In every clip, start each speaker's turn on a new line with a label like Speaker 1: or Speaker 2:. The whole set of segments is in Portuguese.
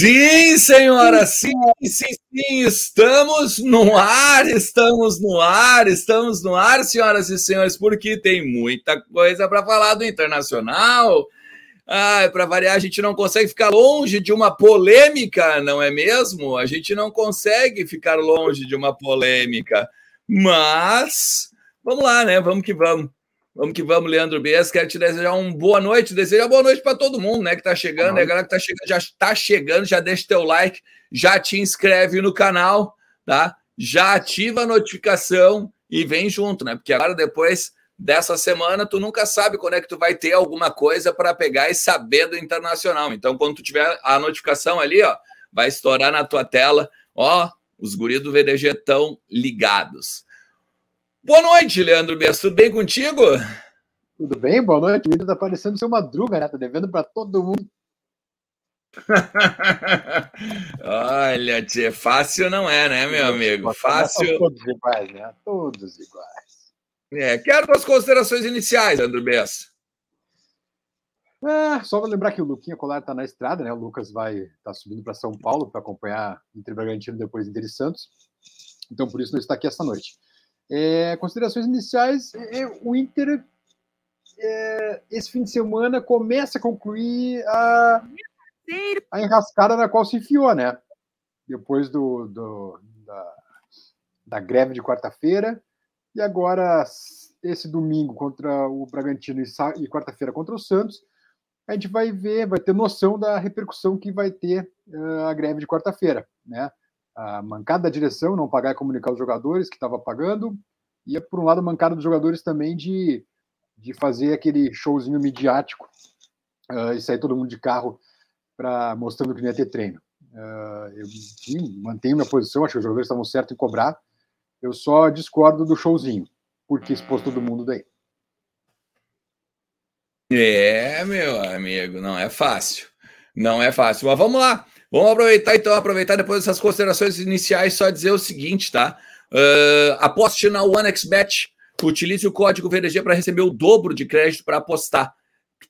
Speaker 1: Sim, senhora, sim, sim, sim, estamos no ar, estamos no ar, estamos no ar, senhoras e senhores, porque tem muita coisa para falar do internacional. Ah, para variar, a gente não consegue ficar longe de uma polêmica, não é mesmo? A gente não consegue ficar longe de uma polêmica. Mas vamos lá, né? Vamos que vamos. Vamos que vamos, Leandro Bias. Quero te desejar uma boa noite. Desejar boa noite para todo mundo, né? Que está chegando. A galera que tá chegando, já está chegando, já deixa teu like, já te inscreve no canal, tá? Já ativa a notificação e vem junto, né? Porque agora, depois dessa semana, tu nunca sabe quando é que tu vai ter alguma coisa para pegar e saber do internacional. Então, quando tu tiver a notificação ali, ó, vai estourar na tua tela, ó, os guris do VDG estão ligados. Boa noite, Leandro Bess. Tudo bem contigo?
Speaker 2: Tudo bem? Boa noite. O tá parecendo ser madruga, né? Tá devendo para todo mundo.
Speaker 1: Olha, tia, fácil não é, né, meu amigo? Fácil.
Speaker 2: Todos iguais, né? Todos iguais.
Speaker 1: É, quero as considerações iniciais, Leandro Bess.
Speaker 2: É, só vou lembrar que o Luquinha Colar está na estrada, né? O Lucas vai estar tá subindo para São Paulo para acompanhar Inter Bragantino depois Inter e Santos. Então, por isso, não está aqui essa noite. É, considerações iniciais: é, o Inter, é, esse fim de semana, começa a concluir a, a enrascada na qual se enfiou, né? Depois do, do da, da greve de quarta-feira, e agora esse domingo contra o Bragantino e, e quarta-feira contra o Santos, a gente vai ver, vai ter noção da repercussão que vai ter uh, a greve de quarta-feira, né? A mancada da direção, não pagar e comunicar os jogadores que estava pagando, e por um lado a mancada dos jogadores também de, de fazer aquele showzinho midiático uh, e sair todo mundo de carro para mostrando que não ia ter treino. Uh, eu mantenho minha posição, acho que os jogadores estavam certos em cobrar, eu só discordo do showzinho, porque expôs todo mundo daí.
Speaker 1: É, meu amigo, não é fácil. Não é fácil. Mas vamos lá. Vamos aproveitar então, aproveitar depois dessas considerações iniciais, só dizer o seguinte, tá? Uh, aposte na OneXBet. Utilize o código VDG para receber o dobro de crédito para apostar.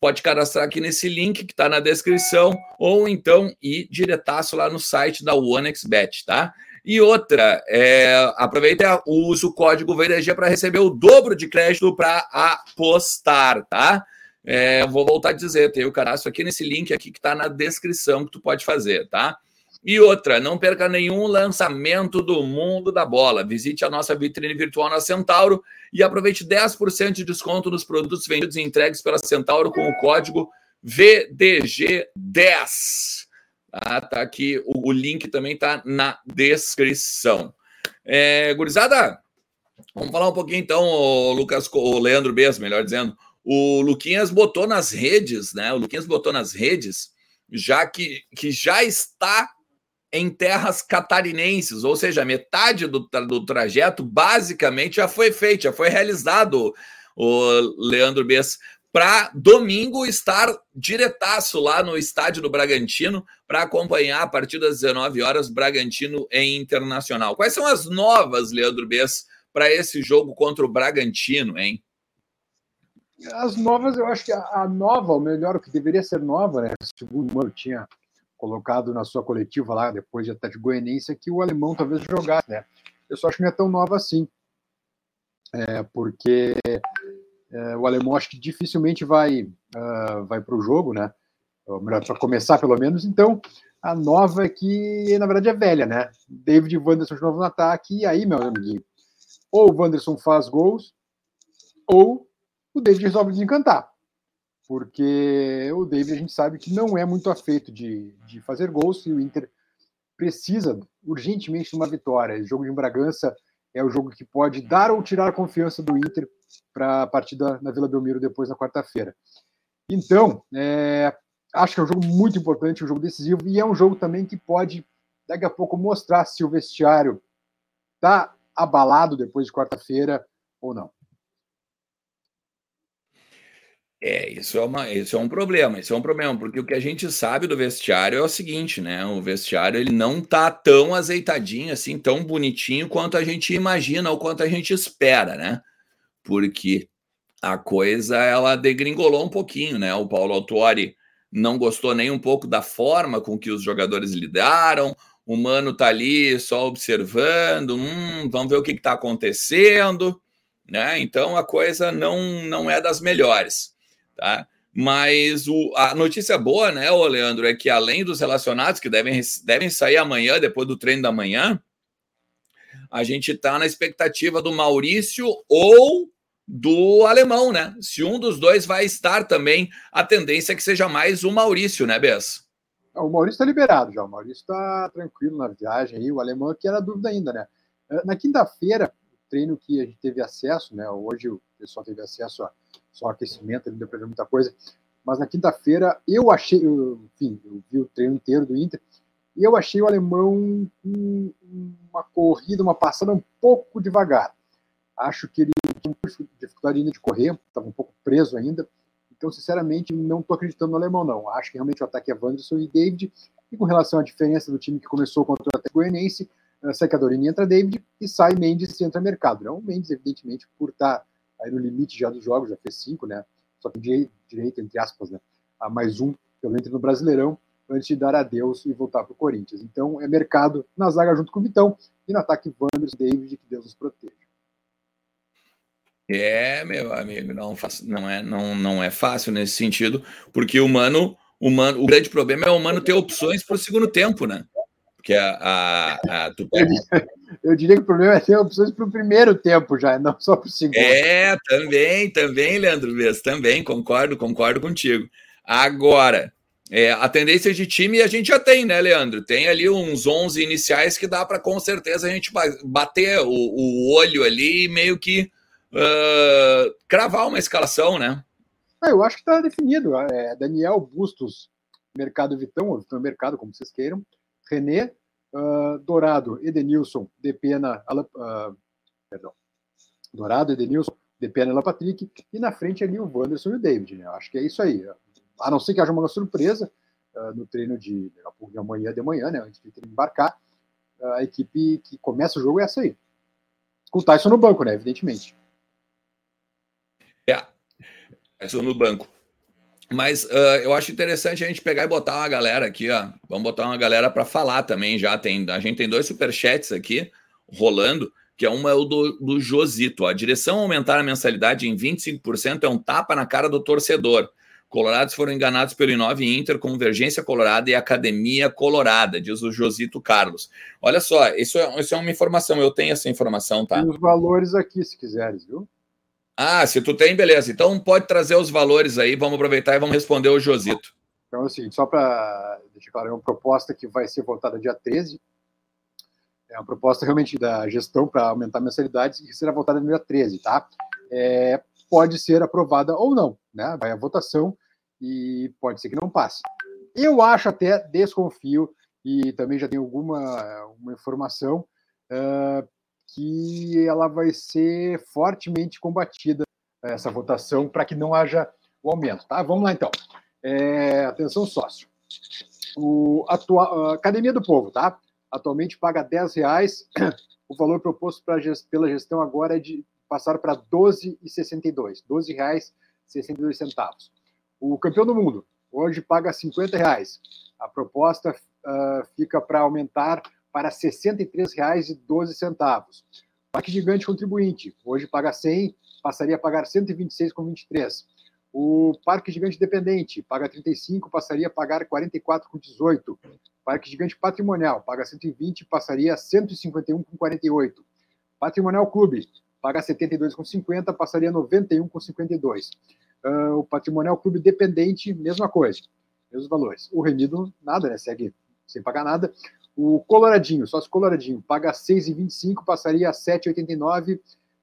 Speaker 1: Pode cadastrar aqui nesse link que está na descrição, ou então ir diretaço lá no site da OneXBet, tá? E outra, é, aproveita use o código VDG para receber o dobro de crédito para apostar, tá? É, vou voltar a dizer, tem o cadastro aqui nesse link aqui que está na descrição que tu pode fazer, tá? E outra, não perca nenhum lançamento do mundo da bola. Visite a nossa vitrine virtual na Centauro e aproveite 10% de desconto nos produtos vendidos e entregues pela Centauro com o código VDG10. Tá, tá aqui, o, o link também tá na descrição. É, gurizada, vamos falar um pouquinho então, o Lucas, o Leandro Bess, melhor dizendo, o Luquinhas botou nas redes, né? O Luquinhas botou nas redes, já que, que já está em terras catarinenses, ou seja, metade do, do trajeto basicamente já foi feito, já foi realizado, o Leandro Bess, para domingo estar diretaço lá no estádio do Bragantino para acompanhar a partir das 19 horas Bragantino em Internacional. Quais são as novas, Leandro Bess, para esse jogo contra o Bragantino, hein?
Speaker 2: As novas, eu acho que a, a nova, ou melhor, o que deveria ser nova, né? Segundo o Mano tinha colocado na sua coletiva lá, depois de Atlético Goianiense, é que o alemão talvez jogasse, né? Eu só acho que não é tão nova assim. É, porque é, o alemão acho que dificilmente vai, uh, vai para o jogo, né? Ou melhor, para começar pelo menos. Então, a nova é que, na verdade, é velha, né? David Wanderson de novo no ataque, e aí, meu amiguinho, ou o Wanderson faz gols, ou o David resolve desencantar porque o David a gente sabe que não é muito afeito de, de fazer gols e o Inter precisa urgentemente de uma vitória. O jogo de Bragança é o jogo que pode dar ou tirar a confiança do Inter para a partida na Vila Belmiro depois na quarta-feira. Então, é, acho que é um jogo muito importante, um jogo decisivo e é um jogo também que pode daqui a pouco mostrar se o vestiário está abalado depois de quarta-feira ou não.
Speaker 1: É, isso é, uma, isso é um problema, isso é um problema, porque o que a gente sabe do vestiário é o seguinte, né? O vestiário ele não tá tão azeitadinho assim, tão bonitinho quanto a gente imagina ou quanto a gente espera, né? Porque a coisa ela degringolou um pouquinho, né? O Paulo Autori não gostou nem um pouco da forma com que os jogadores lidaram. O Mano tá ali só observando, hum, vamos ver o que está acontecendo, né? Então a coisa não, não é das melhores, tá? Mas o, a notícia boa, né, ô Leandro, é que além dos relacionados que devem, devem sair amanhã, depois do treino da manhã, a gente está na expectativa do Maurício ou do alemão, né? Se um dos dois vai estar também, a tendência é que seja mais o Maurício, né, Bess?
Speaker 2: O Maurício está liberado já, o Maurício está tranquilo na viagem aí, o alemão aqui era dúvida ainda, né? Eh, na quinta-feira, treino que a gente teve acesso, né? Hoje o pessoal teve acesso só aquecimento, não deu para ver muita coisa, mas na quinta-feira eu achei, eu, enfim, eu vi o treino inteiro do Inter, e eu achei o alemão com uma corrida, uma passada um pouco devagar. Acho que ele tinha dificuldade ainda de correr, estava um pouco preso ainda. Então, sinceramente, não estou acreditando no alemão, não. Acho que realmente o ataque é Wanderson e David. E com relação à diferença do time que começou contra o Atlético Goianiense, uh, sai Cadorini entra David e sai Mendes e entra Mercado. Não, o Mendes, evidentemente, por estar tá aí no limite já dos jogos, já fez cinco, né? Só tem direito, entre aspas, né? A mais um pelo entre no Brasileirão antes de dar adeus e voltar para o Corinthians. Então é mercado na zaga junto com o Vitão e no ataque Wanderson, David, que Deus nos proteja.
Speaker 1: É, meu amigo, não, não, é, não, não é fácil nesse sentido, porque o Mano, o, Mano, o grande problema é o Mano ter opções para o segundo tempo, né? Porque a, a, a.
Speaker 2: Eu diria que o problema é ter opções para o primeiro tempo já, não só para o segundo.
Speaker 1: É, também, também, Leandro Vez, também, concordo, concordo contigo. Agora, é, a tendência de time a gente já tem, né, Leandro? Tem ali uns 11 iniciais que dá para com certeza a gente bater o, o olho ali e meio que uh, cravar uma escalação, né?
Speaker 2: Ah, eu acho que está definido. É, Daniel Bustos, Mercado Vitão, ou Vitão Mercado, como vocês queiram. René, uh, Dourado, Edenilson, Depena, uh, perdão. Dourado, Edenilson, Depena e Patrick. E na frente ali o Wanderson e o David, né? Acho que é isso aí a não ser que haja uma surpresa uh, no treino de, de amanhã de manhã, né, antes de embarcar, a equipe que começa o jogo é essa aí. Com o Tyson no banco, né, evidentemente.
Speaker 1: É, Tyson no banco. Mas uh, eu acho interessante a gente pegar e botar uma galera aqui, ó. Vamos botar uma galera para falar também já. Tem, a gente tem dois superchats aqui rolando, que é uma é o do, do Josito. A direção aumentar a mensalidade em 25% é um tapa na cara do torcedor. Colorados foram enganados pelo Inove Inter, Convergência Colorada e Academia Colorada, diz o Josito Carlos. Olha só, isso é, isso é uma informação, eu tenho essa informação, tá?
Speaker 2: Tem os valores aqui, se quiseres, viu?
Speaker 1: Ah, se tu tem, beleza. Então pode trazer os valores aí, vamos aproveitar e vamos responder o Josito.
Speaker 2: Então, assim, só para deixar claro, é uma proposta que vai ser votada dia 13. É uma proposta realmente da gestão para aumentar mensalidades e será votada no dia 13, tá? É, pode ser aprovada ou não, né? Vai à votação e pode ser que não passe. Eu acho até, desconfio, e também já tenho alguma uma informação, uh, que ela vai ser fortemente combatida, essa votação, para que não haja o aumento. Tá? Vamos lá, então. É, atenção, sócio. O atua, Academia do Povo, tá? Atualmente paga 10 reais. O valor proposto pra, pela gestão agora é de passar para R$ 12,62. R$ 12,62. O campeão do mundo hoje paga 50 reais. A proposta uh, fica para aumentar para R$ 63,12. Parque Gigante Contribuinte hoje paga 100, passaria a pagar R$ 126,23. O Parque Gigante Dependente paga 35, passaria a pagar 44,18. Parque Gigante Patrimonial paga 120, passaria a 151,48. Patrimonial Clube paga 72,50, passaria a 91,52. Uh, o Patrimonial Clube Dependente, mesma coisa, mesmos valores. O Remido, nada, né? Segue sem pagar nada. O Coloradinho, sócio Coloradinho, paga 6,25, passaria a 7,89.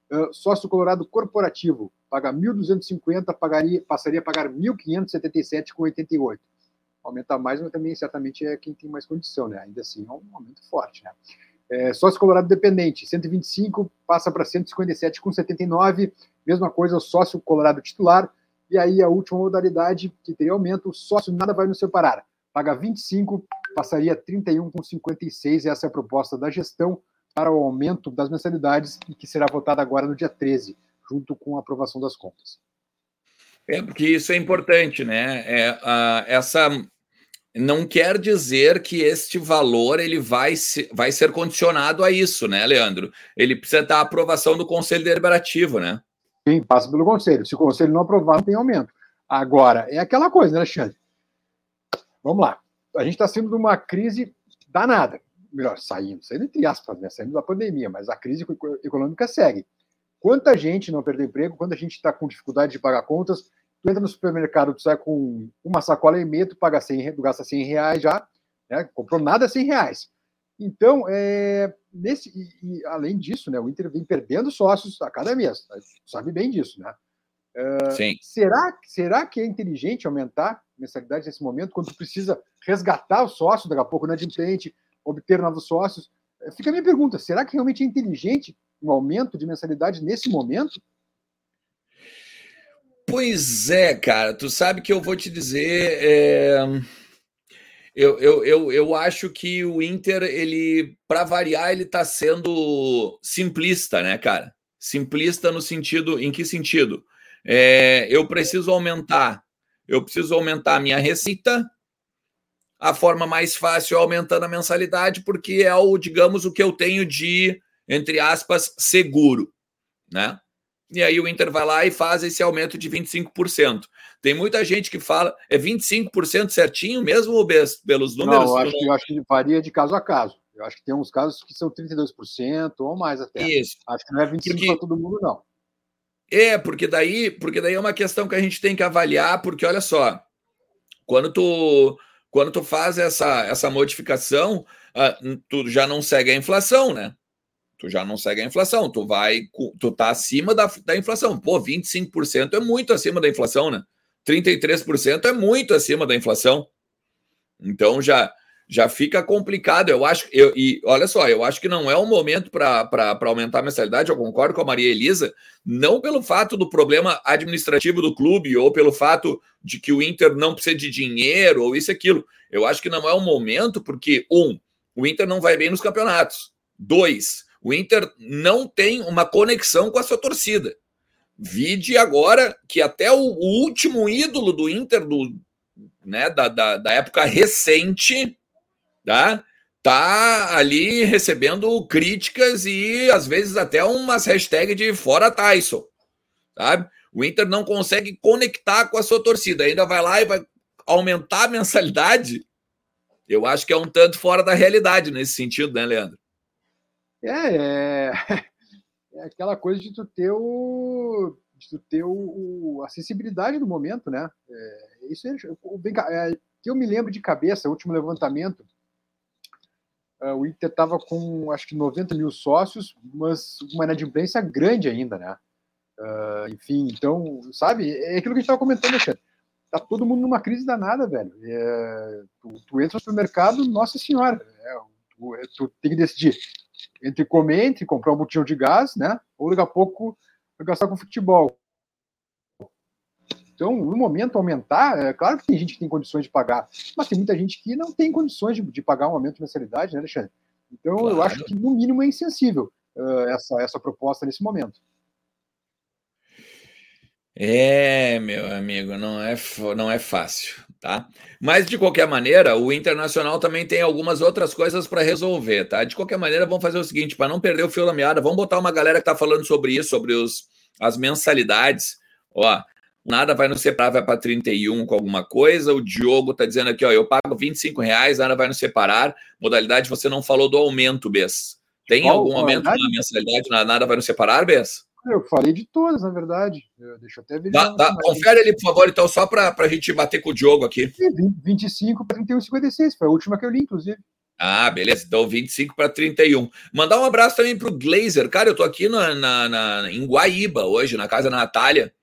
Speaker 2: Uh, sócio Colorado Corporativo, paga 1.250, pagaria, passaria a pagar 1.577,88. Aumenta mais, mas também certamente é quem tem mais condição, né? Ainda assim é um aumento forte, né? É, sócio Colorado Dependente, 125 passa para 157,79. Mesma coisa, sócio Colorado Titular. E aí a última modalidade que teria aumento, sócio nada vai nos separar. Paga 25, passaria a 31,56. Essa é a proposta da gestão para o aumento das mensalidades, que será votada agora no dia 13, junto com a aprovação das contas.
Speaker 1: É, porque isso é importante, né? É, uh, essa não quer dizer que este valor ele vai, se, vai ser condicionado a isso, né, Leandro? Ele precisa dar aprovação do Conselho Deliberativo, né?
Speaker 2: Sim, passa pelo Conselho. Se o Conselho não aprovar, não tem aumento. Agora, é aquela coisa, né, Alexandre? Vamos lá. A gente está saindo de uma crise danada. Melhor, saindo, saindo entre aspas, né? Saindo da pandemia, mas a crise econômica segue. Quanta gente não perdeu emprego, quanta gente está com dificuldade de pagar contas. Tu entra no supermercado, tu sai com uma sacola e meia, tu paga 100, tu gasta 100 reais já, né? comprou nada 100 reais. Então, é, nesse, e, e, além disso, né, o Inter vem perdendo sócios a cada mês, sabe bem disso, né? Uh, Sim. Será, será que é inteligente aumentar mensalidade nesse momento, quando precisa resgatar os sócios, daqui a pouco, inadimplente, obter novos sócios? Fica a minha pergunta: será que realmente é inteligente um aumento de mensalidade nesse momento?
Speaker 1: Pois é, cara. Tu sabe que eu vou te dizer. É... Eu, eu, eu, eu acho que o Inter, ele, para variar, ele está sendo simplista, né, cara? Simplista no sentido. Em que sentido? É, eu preciso aumentar. Eu preciso aumentar a minha receita. A forma mais fácil é aumentando a mensalidade, porque é o, digamos, o que eu tenho de entre aspas, seguro, né? E aí o Inter vai lá e faz esse aumento de 25%. Tem muita gente que fala, é 25% certinho mesmo, pelos números?
Speaker 2: Não, eu acho, que, eu acho que varia de caso a caso. Eu acho que tem uns casos que são 32% ou mais até. Isso. Acho que não é 25% para todo mundo, não.
Speaker 1: É, porque daí, porque daí é uma questão que a gente tem que avaliar, porque olha só, quando tu, quando tu faz essa, essa modificação, uh, tu já não segue a inflação, né? tu já não segue a inflação, tu vai, tu tá acima da, da inflação. Pô, 25% é muito acima da inflação, né? 33% é muito acima da inflação. Então já já fica complicado. Eu acho, eu, e olha só, eu acho que não é o momento para aumentar a mensalidade. Eu concordo com a Maria Elisa, não pelo fato do problema administrativo do clube ou pelo fato de que o Inter não precisa de dinheiro ou isso aquilo. Eu acho que não é o momento porque um, o Inter não vai bem nos campeonatos. Dois, o Inter não tem uma conexão com a sua torcida. Vide agora que até o, o último ídolo do Inter, do, né, da, da, da, época recente, tá? tá ali recebendo críticas e às vezes até umas hashtags de fora Tyson, sabe? O Inter não consegue conectar com a sua torcida, ainda vai lá e vai aumentar a mensalidade. Eu acho que é um tanto fora da realidade nesse sentido, né, Leandro?
Speaker 2: É, é, é aquela coisa de tu ter o de tu ter o, o a sensibilidade do momento, né? É, isso é, vem cá, é, que eu me lembro de cabeça, o último levantamento, o Inter estava com acho que 90 mil sócios, mas uma inadimplência grande ainda, né? Uh, enfim, então, sabe, é aquilo que a gente estava comentando, Alexandre. Tá todo mundo numa crise danada, velho. É, tu, tu, entra no supermercado, nossa senhora, é, tu, tu, tem que decidir entre comer, entre comprar um botijão de gás, né? Ou daqui a pouco gastar com futebol. Então, no momento, aumentar, é claro que tem gente que tem condições de pagar, mas tem muita gente que não tem condições de, de pagar um aumento de mensalidade, né, Alexandre? Então, claro. eu acho que, no mínimo, é insensível uh, essa, essa proposta nesse momento.
Speaker 1: É, meu amigo, não é, não é fácil, tá? Mas de qualquer maneira, o Internacional também tem algumas outras coisas para resolver, tá? De qualquer maneira, vamos fazer o seguinte, para não perder o fio da meada, vamos botar uma galera que tá falando sobre isso, sobre os, as mensalidades. Ó, nada vai nos separar, vai para 31 com alguma coisa. O Diogo tá dizendo aqui, ó, eu pago 25 reais, nada vai nos separar. Modalidade, você não falou do aumento, Bess. Tem algum aumento na mensalidade, nada vai nos separar, Bess?
Speaker 2: Eu falei de todas, na verdade. Eu, deixa eu até ver.
Speaker 1: Dá, dá, confere ali, por favor, então, só para a gente bater com o Diogo aqui.
Speaker 2: 25 para 31, 56. Foi a última que eu li, inclusive.
Speaker 1: Ah, beleza. Então, 25 para 31. Mandar um abraço também para o Glazer. Cara, eu tô aqui na, na, na, em Guaíba hoje, na casa da Natália.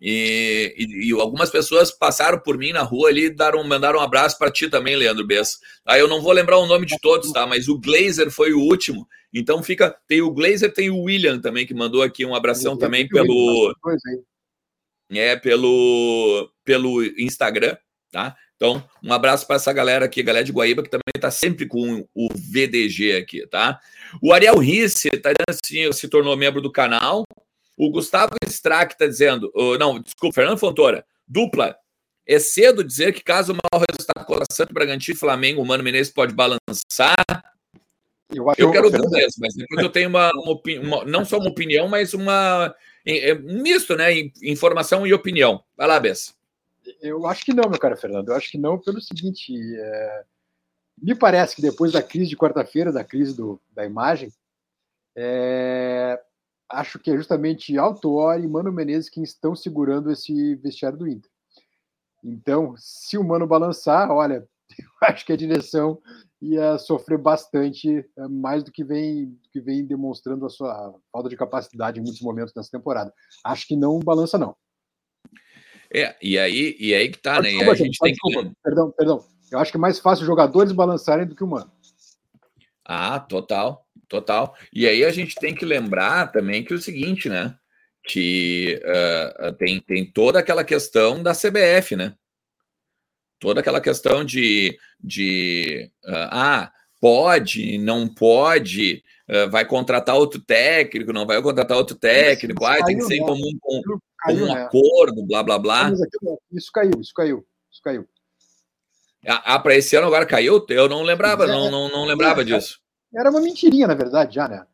Speaker 1: E, e, e, algumas pessoas passaram por mim na rua ali daram, mandaram um abraço para ti também, Leandro Bess. Tá, eu não vou lembrar o nome de todos, tá? Mas o Glazer foi o último. Então fica. Tem o Glazer, tem o William também, que mandou aqui um abração também pelo. É, pelo, pelo Instagram, tá? Então, um abraço para essa galera aqui, galera de Guaíba, que também está sempre com o VDG aqui, tá? O Ariel Risse tá dizendo assim, se tornou membro do canal. O Gustavo Strack está dizendo, uh, não, desculpa, Fernando Fontoura, dupla. É cedo dizer que caso o mau resultado contra Santo Bragantino e Flamengo, o Mano Menezes pode balançar. Eu, eu quero ver mesmo, mas depois eu tenho uma, uma, uma, não só uma opinião, mas uma é, um misto, né? Informação e opinião. Vai lá, Bessa.
Speaker 2: Eu acho que não, meu cara Fernando. Eu acho que não pelo seguinte. É... Me parece que depois da crise de quarta-feira, da crise do, da imagem, é... acho que é justamente Autuori e Mano Menezes que estão segurando esse vestiário do Inter. Então, se o Mano balançar, olha, eu acho que a direção ia sofrer bastante, é, mais do que vem, que vem demonstrando a sua falta de capacidade em muitos momentos nessa temporada. Acho que não balança, não.
Speaker 1: É, e aí, e aí que tá, né? Desculpa, a gente, gente tem desculpa,
Speaker 2: que... perdão, perdão. Eu acho que é mais fácil jogadores balançarem do que humano.
Speaker 1: Ah, total, total. E aí a gente tem que lembrar também que é o seguinte, né? Que uh, tem, tem toda aquela questão da CBF, né? Toda aquela questão de, de uh, ah, pode, não pode, uh, vai contratar outro técnico, não vai contratar outro técnico, ah, tem que ser em comum com, caiu, um né? acordo, blá blá blá.
Speaker 2: Isso caiu, isso caiu, isso caiu.
Speaker 1: Ah, para esse ano agora caiu? Eu não lembrava, é, não, não, não lembrava disso.
Speaker 2: Era uma mentirinha, na verdade, já, né?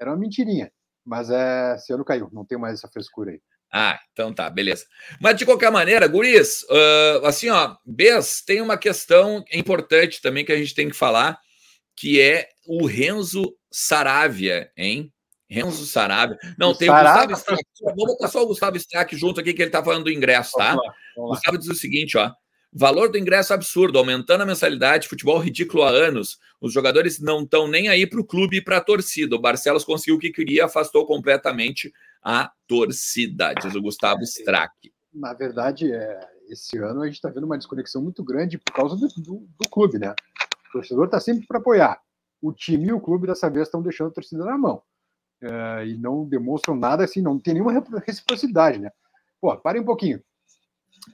Speaker 2: Era uma mentirinha. Mas é, esse ano caiu, não tem mais essa frescura aí.
Speaker 1: Ah, então tá, beleza. Mas de qualquer maneira, Guris, uh, assim, ó, Bes, tem uma questão importante também que a gente tem que falar, que é o Renzo Saravia, hein? Renzo Saravia. Não, o tem Saravia? o Gustavo Strack. Vamos botar só o Gustavo Strack junto aqui, que ele tá falando do ingresso, tá? Vamos lá, vamos lá. Gustavo diz o seguinte, ó. Valor do ingresso absurdo, aumentando a mensalidade, futebol ridículo há anos. Os jogadores não estão nem aí para o clube e para a torcida. O Barcelos conseguiu o que queria, afastou completamente a torcida, diz o Gustavo Strack.
Speaker 2: Na verdade, é, esse ano a gente está vendo uma desconexão muito grande por causa do, do, do clube, né? O torcedor está sempre para apoiar. O time e o clube dessa vez estão deixando a torcida na mão. É, e não demonstram nada assim, não tem nenhuma reciprocidade, né? Pô, parem um pouquinho.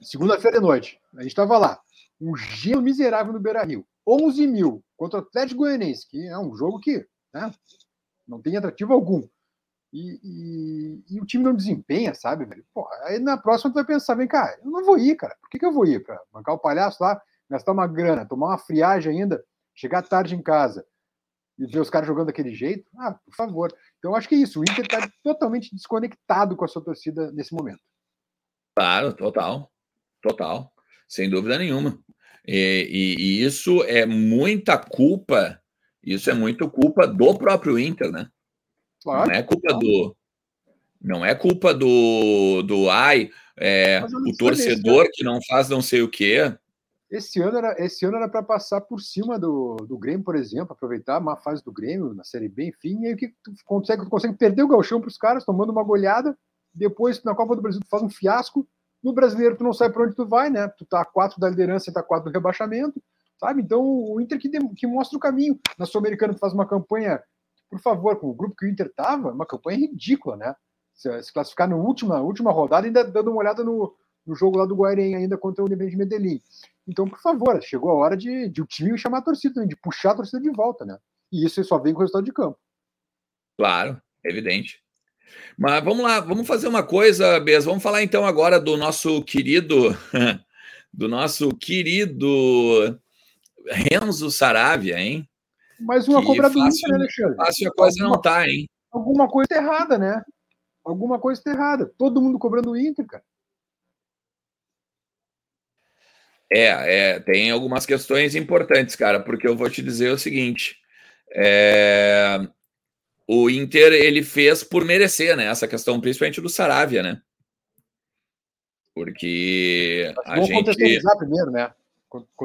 Speaker 2: Segunda-feira de noite, a gente estava lá. Um gelo miserável no Beira Rio. 11 mil contra o Atlético Goianiense, que é um jogo que né, não tem atrativo algum. E, e, e, o time não desempenha, sabe, velho? Pô, aí na próxima tu vai pensar, vem cá, eu não vou ir, cara. Por que, que eu vou ir? Pra bancar o palhaço lá, gastar uma grana, tomar uma friagem ainda, chegar tarde em casa e ver os caras jogando daquele jeito? Ah, por favor. Então acho que é isso. O Inter está totalmente desconectado com a sua torcida nesse momento.
Speaker 1: Claro, total. Total. Sem dúvida nenhuma. E, e, e isso é muita culpa, isso é muito culpa do próprio Inter, né? Claro, não é culpa do. Não é culpa do, do ai, é, o torcedor que não faz não sei o quê.
Speaker 2: Esse ano era esse ano era para passar por cima do, do Grêmio, por exemplo, aproveitar a má fase do Grêmio na Série B, enfim, e aí que tu consegue, tu consegue perder o galchão para os caras, tomando uma goleada, depois na Copa do Brasil tu faz um fiasco, no Brasileiro tu não sabe para onde tu vai, né? Tu tá a quatro da liderança e tá a quatro do rebaixamento, sabe? Então o Inter que, que mostra o caminho. Na Sul-Americana tu faz uma campanha por favor, com o grupo que o Inter estava, uma campanha ridícula, né? Se, se classificar na última, última rodada, ainda dando uma olhada no, no jogo lá do Guarém, ainda contra o Independente Medellín. Então, por favor, chegou a hora de, de o time chamar a torcida, de puxar a torcida de volta, né? E isso só vem com o resultado de campo.
Speaker 1: Claro, evidente. Mas vamos lá, vamos fazer uma coisa, Bez. Vamos falar então agora do nosso querido, do nosso querido Renzo Saravia, hein?
Speaker 2: Mais uma cobra do Inter, né,
Speaker 1: Alexandre? Fácil a coisa alguma, não tá, hein?
Speaker 2: Alguma coisa tá errada, né? Alguma coisa tá errada. Todo mundo cobrando o Inter, cara.
Speaker 1: É, é, tem algumas questões importantes, cara, porque eu vou te dizer o seguinte: é, o Inter ele fez por merecer, né? Essa questão, principalmente do Saravia, né? Porque a vamos gente. contextualizar
Speaker 2: primeiro, né?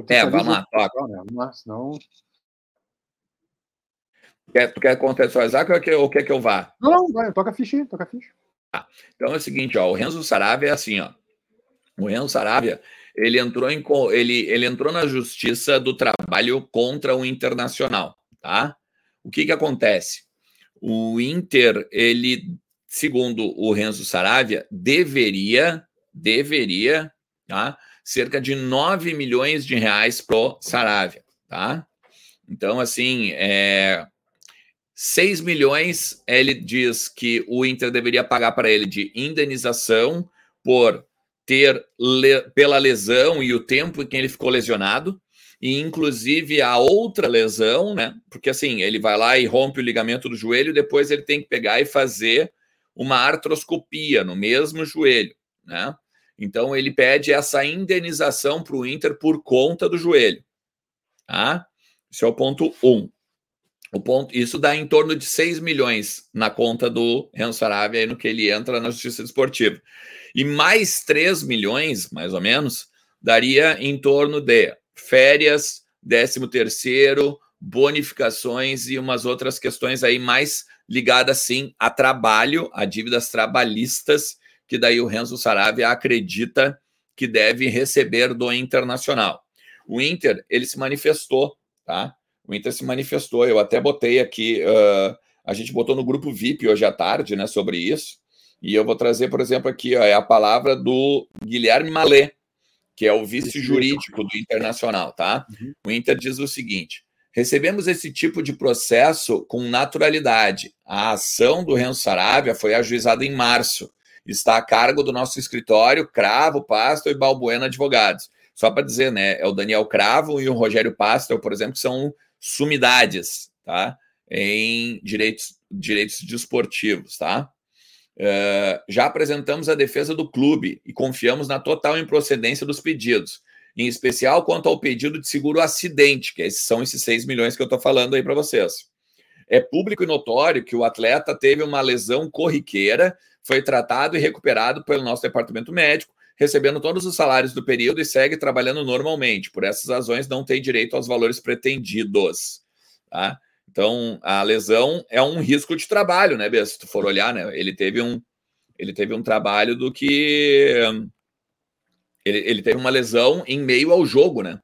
Speaker 1: É, vamos lá. Né? Senão Quer, tu quer contextualizar ou quer, ou quer que eu vá?
Speaker 2: Não, vai, toca a ficha, toca a ficha.
Speaker 1: Ah, então é o seguinte, ó, o Renzo Saravia é assim, ó. O Renzo Saravia, ele entrou em ele, ele entrou na justiça do trabalho contra o Internacional, tá? O que que acontece? O Inter, ele, segundo o Renzo Saravia, deveria deveria, tá? Cerca de 9 milhões de reais pro Saravia, tá? Então, assim, é, 6 milhões, ele diz que o Inter deveria pagar para ele de indenização por ter le pela lesão e o tempo em que ele ficou lesionado, e inclusive a outra lesão, né? Porque assim, ele vai lá e rompe o ligamento do joelho, depois ele tem que pegar e fazer uma artroscopia no mesmo joelho, né? Então ele pede essa indenização para o Inter por conta do joelho. Tá? Esse é o ponto 1. Um. O ponto, isso dá em torno de 6 milhões na conta do Renzo Saravia no que ele entra na justiça esportiva. E mais 3 milhões, mais ou menos, daria em torno de férias, 13 terceiro, bonificações e umas outras questões aí mais ligadas sim a trabalho, a dívidas trabalhistas, que daí o Renzo Saravia acredita que deve receber do Internacional. O Inter, ele se manifestou, tá? O Inter se manifestou. Eu até botei aqui, uh, a gente botou no grupo VIP hoje à tarde, né, sobre isso. E eu vou trazer, por exemplo, aqui ó, é a palavra do Guilherme Malé, que é o vice jurídico do Internacional, tá? Uhum. O Inter diz o seguinte: recebemos esse tipo de processo com naturalidade. A ação do Renzo Saravia foi ajuizada em março. Está a cargo do nosso escritório Cravo, Pasto e Balbuena Advogados. Só para dizer, né? É o Daniel Cravo e o Rogério Pastel, por exemplo, que são sumidades, tá? Em direitos, direitos desportivos, tá? Uh, já apresentamos a defesa do clube e confiamos na total improcedência dos pedidos, em especial quanto ao pedido de seguro acidente, que são esses 6 milhões que eu estou falando aí para vocês. É público e notório que o atleta teve uma lesão corriqueira, foi tratado e recuperado pelo nosso departamento médico, recebendo todos os salários do período e segue trabalhando normalmente. Por essas razões, não tem direito aos valores pretendidos. Tá? Então, a lesão é um risco de trabalho, né, Bia? Se tu for olhar, né? Ele teve um, ele teve um trabalho do que. Ele, ele teve uma lesão em meio ao jogo, né?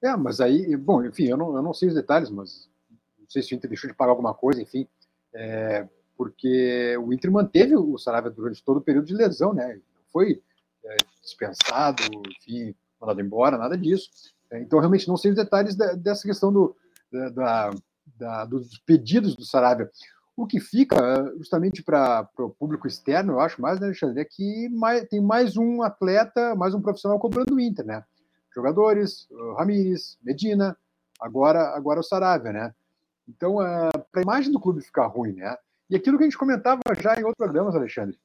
Speaker 2: É, mas aí, bom, enfim, eu não, eu não sei os detalhes, mas não sei se o Inter deixou de pagar alguma coisa, enfim. É, porque o Inter manteve o Saravia durante todo o período de lesão, né? foi é, dispensado, enfim, mandado embora, nada disso. É, então, realmente, não sei os detalhes dessa questão do, da, da, dos pedidos do Sarabia. O que fica, justamente para o público externo, eu acho mais, né, Alexandre, é que mais, tem mais um atleta, mais um profissional cobrando o Inter, né? Jogadores, Ramires, Medina, agora, agora o Saravia, né? Então, é, para a imagem do clube ficar ruim, né? E aquilo que a gente comentava já em outros programas, Alexandre,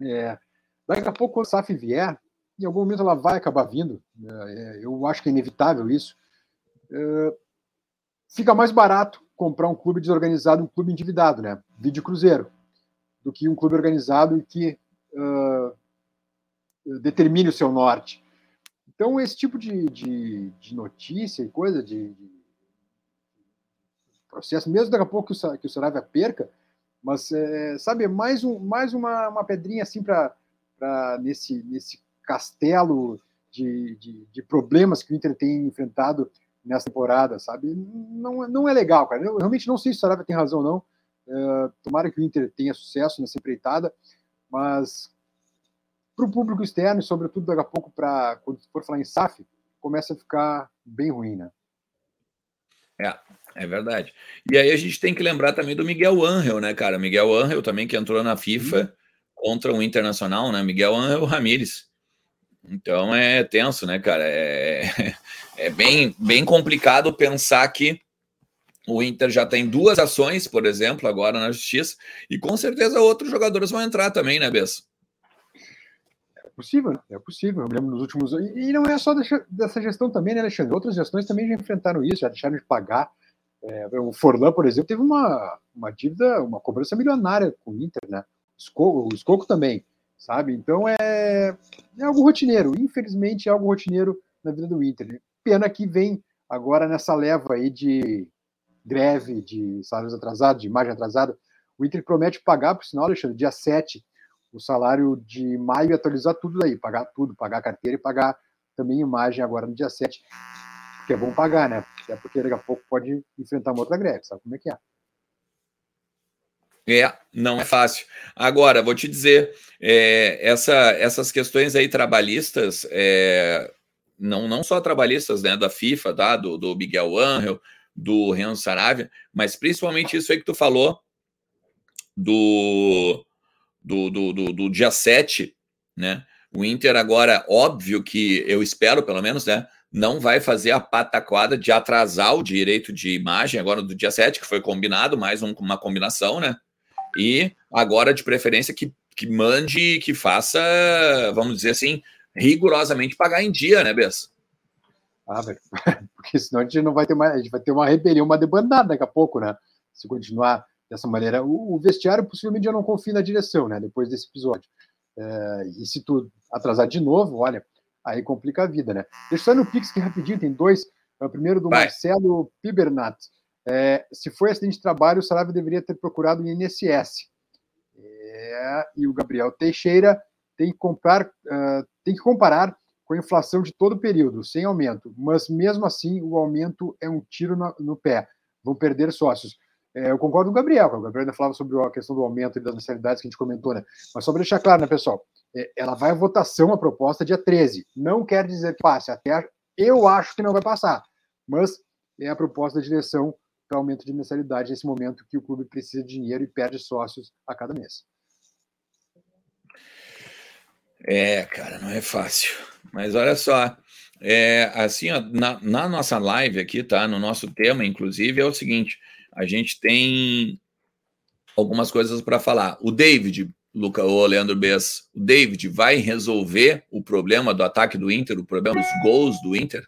Speaker 2: é, Daqui a pouco, quando a SAF vier, em algum momento ela vai acabar vindo, né? eu acho que é inevitável isso. É, fica mais barato comprar um clube desorganizado, um clube endividado, né? Vídeo Cruzeiro, do que um clube organizado e que uh, determine o seu norte. Então, esse tipo de, de, de notícia e coisa, de, de, processo, mesmo daqui a pouco que o, que o Saravia perca, mas, é, sabe, mais, um, mais uma, uma pedrinha assim para nesse, nesse castelo de, de, de, problemas que o Inter tem enfrentado nessa temporada, sabe? Não, não é legal, cara. Eu realmente não sei se o Sarabia tem razão ou não. Uh, tomara que o Inter tenha sucesso nessa empreitada, mas para o público externo e, sobretudo, daqui a pouco, para quando for falar em SAF, começa a ficar bem ruim, né?
Speaker 1: É, é verdade. E aí a gente tem que lembrar também do Miguel Angel, né, cara? Miguel Angel também que entrou na FIFA. Contra o Internacional, né? Miguel Angel Ramírez. Então é tenso, né, cara? É, é bem, bem complicado pensar que o Inter já tem duas ações, por exemplo, agora na justiça, e com certeza outros jogadores vão entrar também, né, Bessa?
Speaker 2: É possível, é possível. Eu lembro nos últimos. E não é só dessa gestão também, né, Alexandre? Outras gestões também já enfrentaram isso, já deixaram de pagar. É, o Forlan, por exemplo, teve uma, uma dívida, uma cobrança milionária com o Inter, né? o Escoco também, sabe? Então é, é algo rotineiro. Infelizmente é algo rotineiro na vida do Inter. Pena que vem agora nessa leva aí de greve, de salários atrasados, de imagem atrasada. O Inter promete pagar, por sinal, Alexandre, dia 7, o salário de maio e atualizar tudo aí, pagar tudo, pagar carteira e pagar também imagem agora no dia 7. Que é bom pagar, né? Até porque daqui a pouco pode enfrentar uma outra greve, sabe como é que é?
Speaker 1: É, não é fácil. Agora, vou te dizer, é, essa, essas questões aí trabalhistas, é, não, não só trabalhistas né, da FIFA, tá, do, do Miguel Angel, do Renzo Saravia, mas principalmente isso aí que tu falou do, do, do, do, do dia 7, né? O Inter agora, óbvio que eu espero, pelo menos, né? Não vai fazer a pataquada de atrasar o direito de imagem agora do dia 7, que foi combinado, mais um, uma combinação, né? E agora, de preferência, que, que mande, que faça, vamos dizer assim, rigorosamente pagar em dia, né, Bess?
Speaker 2: Ah, porque senão a gente não vai ter mais, a gente vai ter uma rebelião, uma debandada daqui a pouco, né? Se continuar dessa maneira. O, o vestiário possivelmente já não confia na direção, né? Depois desse episódio. É, e se tu atrasar de novo, olha, aí complica a vida, né? Deixa eu só no Pix que rapidinho, tem dois. É o primeiro do Vai. Marcelo Pibernat. É, se foi acidente de trabalho, o Sarabia deveria ter procurado o INSS. É, e o Gabriel Teixeira tem que comprar, uh, tem que comparar com a inflação de todo o período, sem aumento. Mas mesmo assim, o aumento é um tiro no, no pé. Vão perder sócios. É, eu concordo com o Gabriel, o Gabriel ainda falava sobre a questão do aumento das mensalidades que a gente comentou, né? Mas só para deixar claro, né, pessoal? É, ela vai à votação, a proposta, dia 13. Não quer dizer que passe, até eu acho que não vai passar. Mas é a proposta da direção para aumento de mensalidade nesse momento que o clube precisa de dinheiro e perde sócios a cada mês.
Speaker 1: É, cara, não é fácil. Mas olha só, é, assim, ó, na, na nossa live aqui, tá? No nosso tema, inclusive, é o seguinte: a gente tem algumas coisas para falar. O David, Luca, o Leandro Bess, o David vai resolver o problema do ataque do Inter, o problema dos gols do Inter?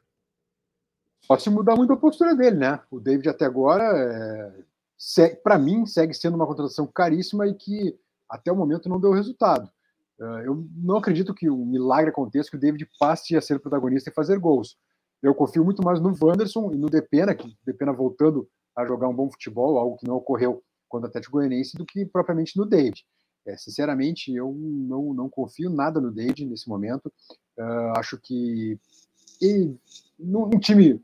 Speaker 2: Pode se mudar muito a postura dele, né? O David até agora, é, para mim, segue sendo uma contratação caríssima e que até o momento não deu resultado. Uh, eu não acredito que o milagre aconteça, que o David passe a ser protagonista e fazer gols. Eu confio muito mais no Wanderson e no Depena, que Depena voltando a jogar um bom futebol, algo que não ocorreu quando o Atlético Goianiense, do que propriamente no David. É, sinceramente, eu não, não confio nada no David nesse momento. Uh, acho que e, num time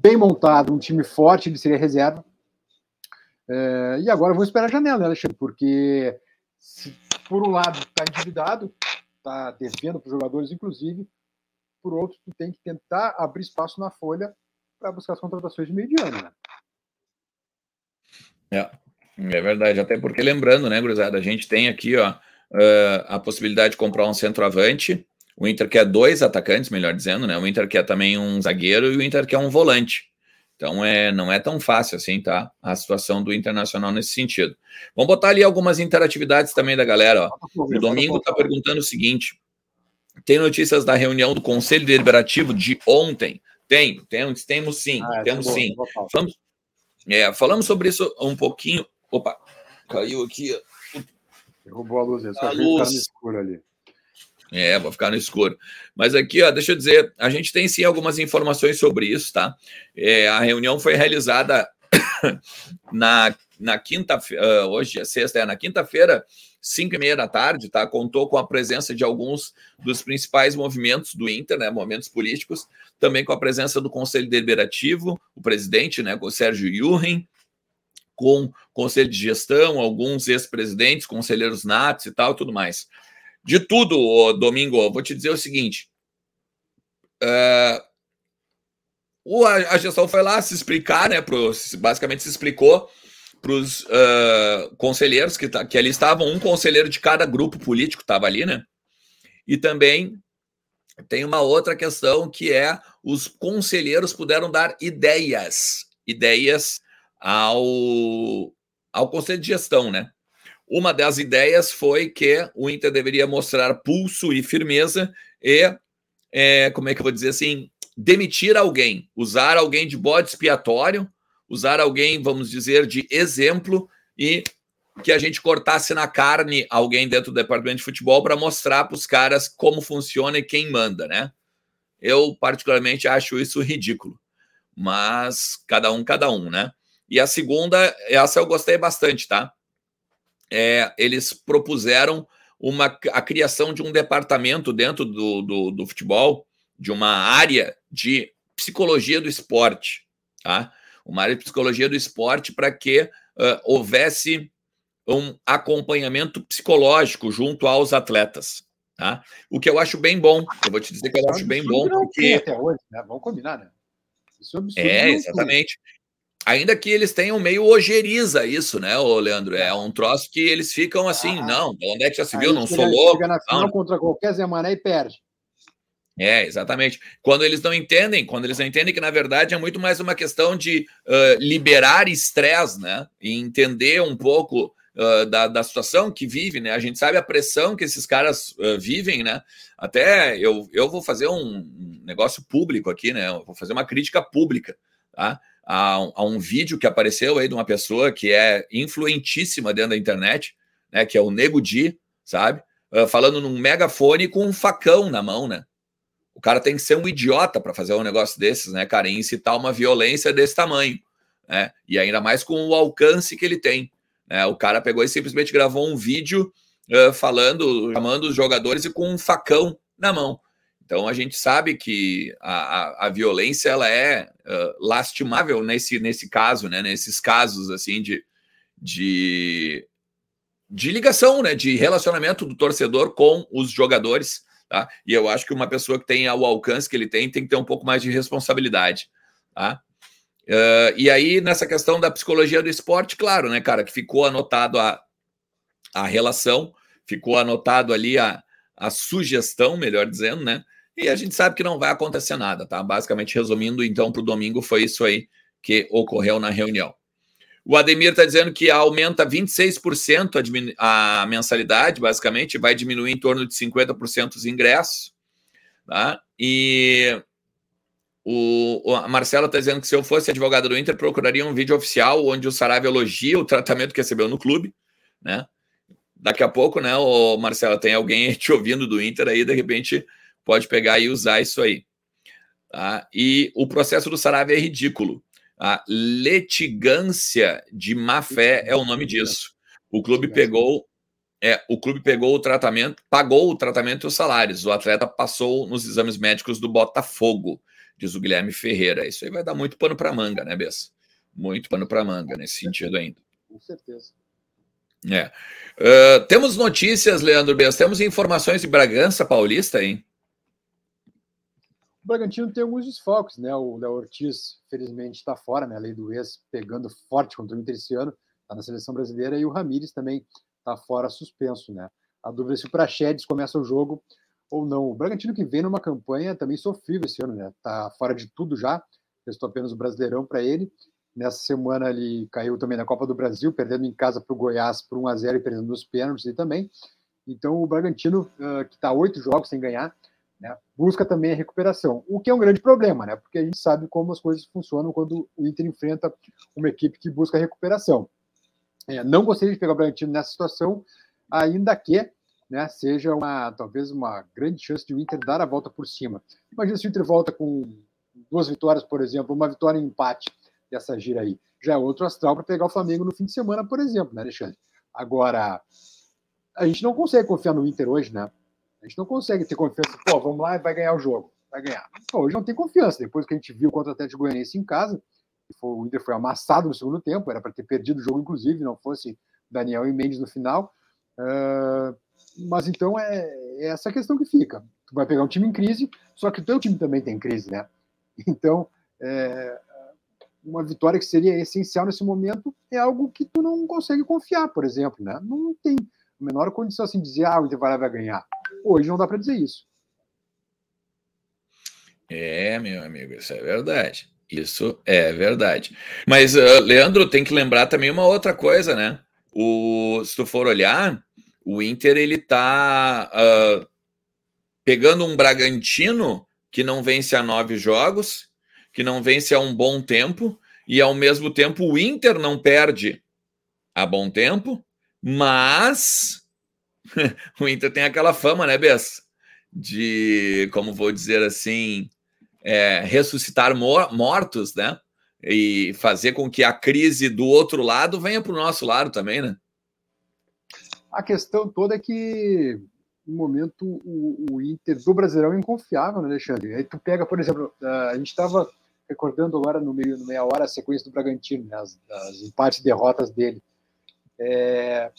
Speaker 2: bem montado, um time forte, ele seria reserva. Uh, e agora vamos esperar a janela, né, Alexandre? Porque, se, por um lado, está endividado, está devendo para os jogadores, inclusive, por outro, tu tem que tentar abrir espaço na folha para buscar as contratações de meio de ano, né?
Speaker 1: É, é verdade. Até porque, lembrando, né, Gurizada, a gente tem aqui ó, a possibilidade de comprar um centroavante. O Inter quer dois atacantes, melhor dizendo, né? O Inter quer também um zagueiro e o Inter quer um volante. Então é, não é tão fácil assim, tá? A situação do Internacional nesse sentido. Vamos botar ali algumas interatividades também da galera. Ó. O Domingo está perguntando o seguinte: tem notícias da reunião do Conselho Deliberativo de ontem? Tem, temos, temos sim, ah, temos sim. Vamos, é, falamos sobre isso um pouquinho. Opa, caiu aqui.
Speaker 2: Derrubou a luz, a luz. no escuro ali.
Speaker 1: É, vou ficar no escuro. Mas aqui, ó, deixa eu dizer, a gente tem sim algumas informações sobre isso, tá? É, a reunião foi realizada na, na quinta-feira, uh, hoje é sexta, é na quinta-feira, cinco e meia da tarde, tá? Contou com a presença de alguns dos principais movimentos do Inter, né? Movimentos políticos, também com a presença do Conselho Deliberativo, o presidente, né? O Sérgio Yurren, com conselho de gestão, alguns ex-presidentes, conselheiros natos e tal, tudo mais. De tudo, Domingo, vou te dizer o seguinte: uh, a gestão foi lá se explicar, né? Pro, basicamente se explicou para os uh, conselheiros que, tá, que ali estavam, um conselheiro de cada grupo político estava ali, né? E também tem uma outra questão que é os conselheiros puderam dar ideias, ideias ao, ao conselho de gestão, né? Uma das ideias foi que o Inter deveria mostrar pulso e firmeza e, é, como é que eu vou dizer assim, demitir alguém, usar alguém de bode expiatório usar alguém, vamos dizer, de exemplo e que a gente cortasse na carne alguém dentro do departamento de futebol para mostrar para os caras como funciona e quem manda, né? Eu, particularmente, acho isso ridículo. Mas cada um, cada um, né? E a segunda, essa eu gostei bastante, tá? É, eles propuseram uma, a criação de um departamento dentro do, do, do futebol, de uma área de psicologia do esporte, tá? uma área de psicologia do esporte para que uh, houvesse um acompanhamento psicológico junto aos atletas. Tá? O que eu acho bem bom, eu vou te dizer que eu acho bem bom, porque.
Speaker 2: Até hoje, né? Vamos combinar, né?
Speaker 1: Isso é, absurdo, é exatamente. Ainda que eles tenham meio ojeriza isso, né, ô Leandro? É um troço que eles ficam assim, ah, não, onde é que já se viu? Não sou louco. Chega
Speaker 2: na final não. contra qualquer Zé Mané e perde.
Speaker 1: É, exatamente. Quando eles não entendem, quando eles não entendem que, na verdade, é muito mais uma questão de uh, liberar estresse, né? E entender um pouco uh, da, da situação que vive, né? A gente sabe a pressão que esses caras uh, vivem, né? Até eu, eu vou fazer um negócio público aqui, né? Eu vou fazer uma crítica pública, tá? A, a, um vídeo que apareceu aí de uma pessoa que é influentíssima dentro da internet, né? Que é o Nego Di, sabe? Uh, falando num megafone com um facão na mão, né? O cara tem que ser um idiota para fazer um negócio desses, né, cara? E incitar uma violência desse tamanho, né? E ainda mais com o alcance que ele tem. Né? O cara pegou e simplesmente gravou um vídeo uh, falando, chamando os jogadores e com um facão na mão. Então a gente sabe que a, a, a violência ela é uh, lastimável nesse, nesse caso, né? Nesses casos assim de, de, de ligação, né? De relacionamento do torcedor com os jogadores, tá? E eu acho que uma pessoa que tem o alcance que ele tem tem que ter um pouco mais de responsabilidade, tá? Uh, e aí, nessa questão da psicologia do esporte, claro, né, cara, que ficou anotado a, a relação, ficou anotado ali a, a sugestão, melhor dizendo, né? E a gente sabe que não vai acontecer nada, tá? Basicamente, resumindo, então, para o domingo, foi isso aí que ocorreu na reunião. O Ademir está dizendo que aumenta 26% a, a mensalidade, basicamente, vai diminuir em torno de 50% os ingressos. Tá? E o, a Marcela está dizendo que se eu fosse advogado do Inter, procuraria um vídeo oficial onde o Sarabia elogia o tratamento que recebeu no clube, né? Daqui a pouco, né, o Marcela, tem alguém te ouvindo do Inter aí, de repente pode pegar e usar isso aí. Tá? E o processo do Saravia é ridículo. A litigância de má fé é o nome disso. O clube pegou é, o clube pegou o tratamento, pagou o tratamento e os salários. O atleta passou nos exames médicos do Botafogo, diz o Guilherme Ferreira. Isso aí vai dar muito pano para manga, né, Bessa? Muito pano para manga nesse sentido ainda.
Speaker 2: Com certeza.
Speaker 1: É. Uh, temos notícias, Leandro Bessa. Temos informações de Bragança Paulista, hein?
Speaker 2: Bragantino tem alguns desfalques, né? O Léo Ortiz, felizmente, está fora, né? A lei do ex pegando forte contra o Inter esse ano, está na seleção brasileira, e o Ramires também está fora suspenso, né? A dúvida é se o Praxedes começa o jogo ou não. O Bragantino que vem numa campanha também sofrível esse ano, né? Tá fora de tudo já, restou apenas o Brasileirão para ele. Nessa semana ele caiu também na Copa do Brasil, perdendo em casa para o Goiás por 1 a 0 e perdendo nos pênaltis e também. Então o Bragantino, uh, que está oito jogos sem ganhar, né? Busca também a recuperação, o que é um grande problema, né? porque a gente sabe como as coisas funcionam quando o Inter enfrenta uma equipe que busca recuperação. É, não gostaria de pegar o Bragantino nessa situação, ainda que né, seja uma talvez uma grande chance de o Inter dar a volta por cima. Imagina se o Inter volta com duas vitórias, por exemplo, uma vitória em empate dessa gira aí. Já é outro astral para pegar o Flamengo no fim de semana, por exemplo, né, Alexandre? Agora, a gente não consegue confiar no Inter hoje, né? A gente não consegue ter confiança, pô, vamos lá e vai ganhar o jogo. Vai ganhar. Pô, hoje não tem confiança. Depois que a gente viu contra o Atlético Goianiense em casa, o Inter foi amassado no segundo tempo, era para ter perdido o jogo, inclusive, não fosse Daniel e Mendes no final. Uh, mas então é, é, essa questão que fica. Tu vai pegar um time em crise, só que o teu time também tem crise, né? Então, é, uma vitória que seria essencial nesse momento é algo que tu não consegue confiar, por exemplo, né? Não tem a menor condição assim de dizer, ah, o Inter vai ganhar. Hoje não dá para dizer isso.
Speaker 1: É, meu amigo, isso é verdade. Isso é verdade. Mas, uh, Leandro, tem que lembrar também uma outra coisa, né? O, se tu for olhar, o Inter ele tá uh, pegando um Bragantino que não vence há nove jogos, que não vence há um bom tempo, e ao mesmo tempo o Inter não perde há bom tempo, mas o Inter tem aquela fama, né, Bess? De, como vou dizer assim, é, ressuscitar mor mortos, né? E fazer com que a crise do outro lado venha para o nosso lado também, né?
Speaker 2: A questão toda é que, no momento, o, o Inter do Brasileirão é inconfiável, né, Alexandre? Aí tu pega, por exemplo, a gente estava recordando agora no meio, no meia hora a sequência do Bragantino, né, as, as empates e derrotas dele. É,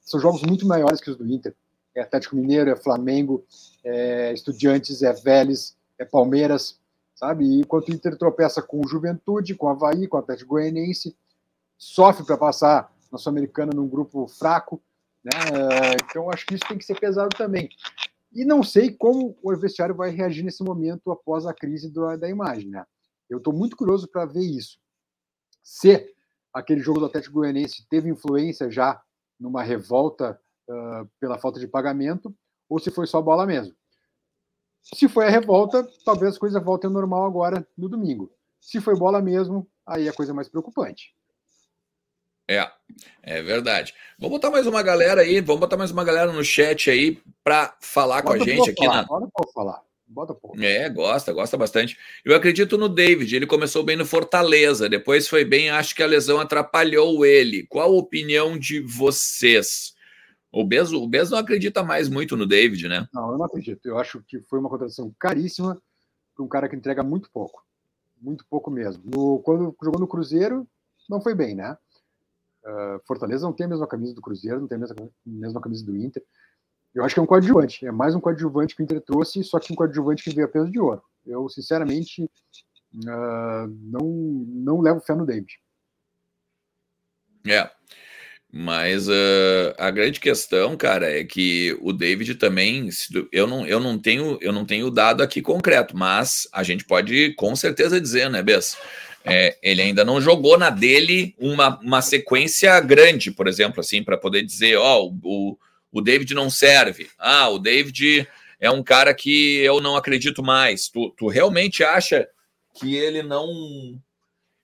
Speaker 2: são jogos muito maiores que os do Inter. É Atlético Mineiro, é Flamengo, é Estudiantes, é Vélez, é Palmeiras. sabe? E enquanto o Inter tropeça com o Juventude, com o Havaí, com o Atlético Goianiense, sofre para passar na Sul-Americana num grupo fraco, né? Então acho que isso tem que ser pesado também. E não sei como o vestiário vai reagir nesse momento após a crise da, da imagem, né? Eu estou muito curioso para ver isso. Se aquele jogo do Atlético Goianiense teve influência já numa revolta uh, pela falta de pagamento, ou se foi só bola mesmo. Se foi a revolta, talvez as coisas voltem ao normal agora no domingo. Se foi bola mesmo, aí é a coisa mais preocupante.
Speaker 1: É, é verdade. Vamos botar mais uma galera aí, vamos botar mais uma galera no chat aí para falar com a gente aqui
Speaker 2: falar, na. Bota falar. Bota
Speaker 1: É, gosta, gosta bastante. Eu acredito no David, ele começou bem no Fortaleza, depois foi bem, acho que a lesão atrapalhou ele. Qual a opinião de vocês? O Bezo, o Bezo não acredita mais muito no David, né?
Speaker 2: Não, eu não acredito. Eu acho que foi uma contratação caríssima para um cara que entrega muito pouco. Muito pouco mesmo. No, quando jogou no Cruzeiro, não foi bem, né? Uh, Fortaleza não tem a mesma camisa do Cruzeiro, não tem a mesma, mesma camisa do Inter. Eu acho que é um coadjuvante. É mais um coadjuvante que o Inter trouxe, só que um coadjuvante que veio a peso de ouro. Eu, sinceramente, uh, não, não levo fé no David.
Speaker 1: É. Mas uh, a grande questão, cara, é que o David também, eu não, eu não tenho, eu não tenho dado aqui concreto, mas a gente pode com certeza dizer, né, Bess? É, ele ainda não jogou na dele uma, uma sequência grande, por exemplo, assim, para poder dizer, ó, oh, o, o David não serve. Ah, o David é um cara que eu não acredito mais. Tu, tu realmente acha que ele não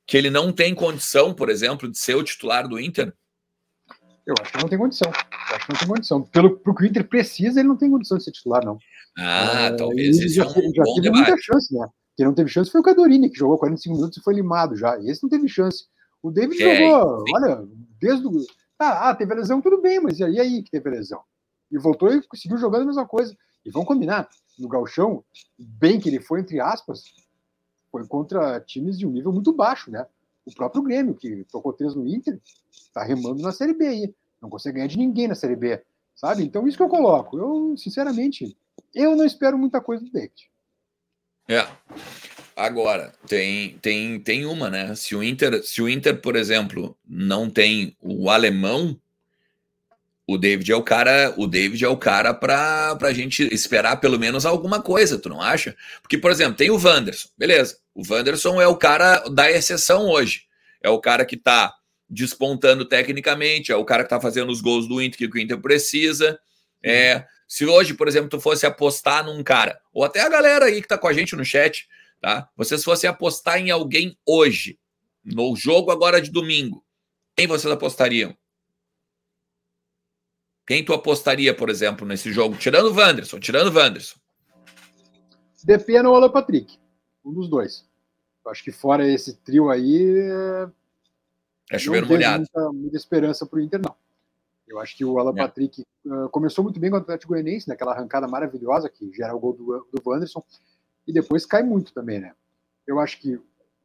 Speaker 1: que ele não tem condição, por exemplo, de ser o titular do Inter?
Speaker 2: Eu acho que não tem condição. Eu acho que não tem condição. Pelo pro que o Inter precisa, ele não tem condição de ser titular, não.
Speaker 1: Ah, é, talvez
Speaker 2: esse já, é um já teve debate. muita chance, né? Quem não teve chance foi o Cadorini, que jogou 45 minutos e foi limado já. Esse não teve chance. O David é, jogou, sim. olha, desde o. Ah, ah, teve a lesão, tudo bem, mas e aí, que teve a lesão? E voltou e conseguiu jogando a mesma coisa. E vamos combinar, no Galchão, bem que ele foi, entre aspas, foi contra times de um nível muito baixo, né? O próprio Grêmio, que tocou três no Inter, tá remando na Série B aí. Não consegue ganhar de ninguém na Série B, sabe? Então, isso que eu coloco. Eu, sinceramente, eu não espero muita coisa do David.
Speaker 1: É. Agora, tem, tem, tem uma, né? Se o Inter, se o Inter, por exemplo, não tem o alemão, o David é o cara, o David é o cara para a gente esperar pelo menos alguma coisa, tu não acha? Porque, por exemplo, tem o Wanderson, beleza. O Wanderson é o cara da exceção hoje. É o cara que tá despontando tecnicamente, é o cara que tá fazendo os gols do Inter que o Inter precisa. É, se hoje, por exemplo, tu fosse apostar num cara, ou até a galera aí que tá com a gente no chat, tá? Vocês fossem apostar em alguém hoje, no jogo agora de domingo, quem vocês apostariam? Quem tu apostaria, por exemplo, nesse jogo? Tirando o Wanderson, tirando o Wanderson.
Speaker 2: Depena ou Alan Patrick. Um dos dois. Eu acho que fora esse trio aí.
Speaker 1: É chover molhado.
Speaker 2: Muita, muita esperança para o Inter, não. Eu acho que o Alan é. Patrick uh, começou muito bem com o Atlético Goianiense, naquela arrancada maravilhosa que gera o gol do, do Wanderson, e depois cai muito também, né? Eu acho que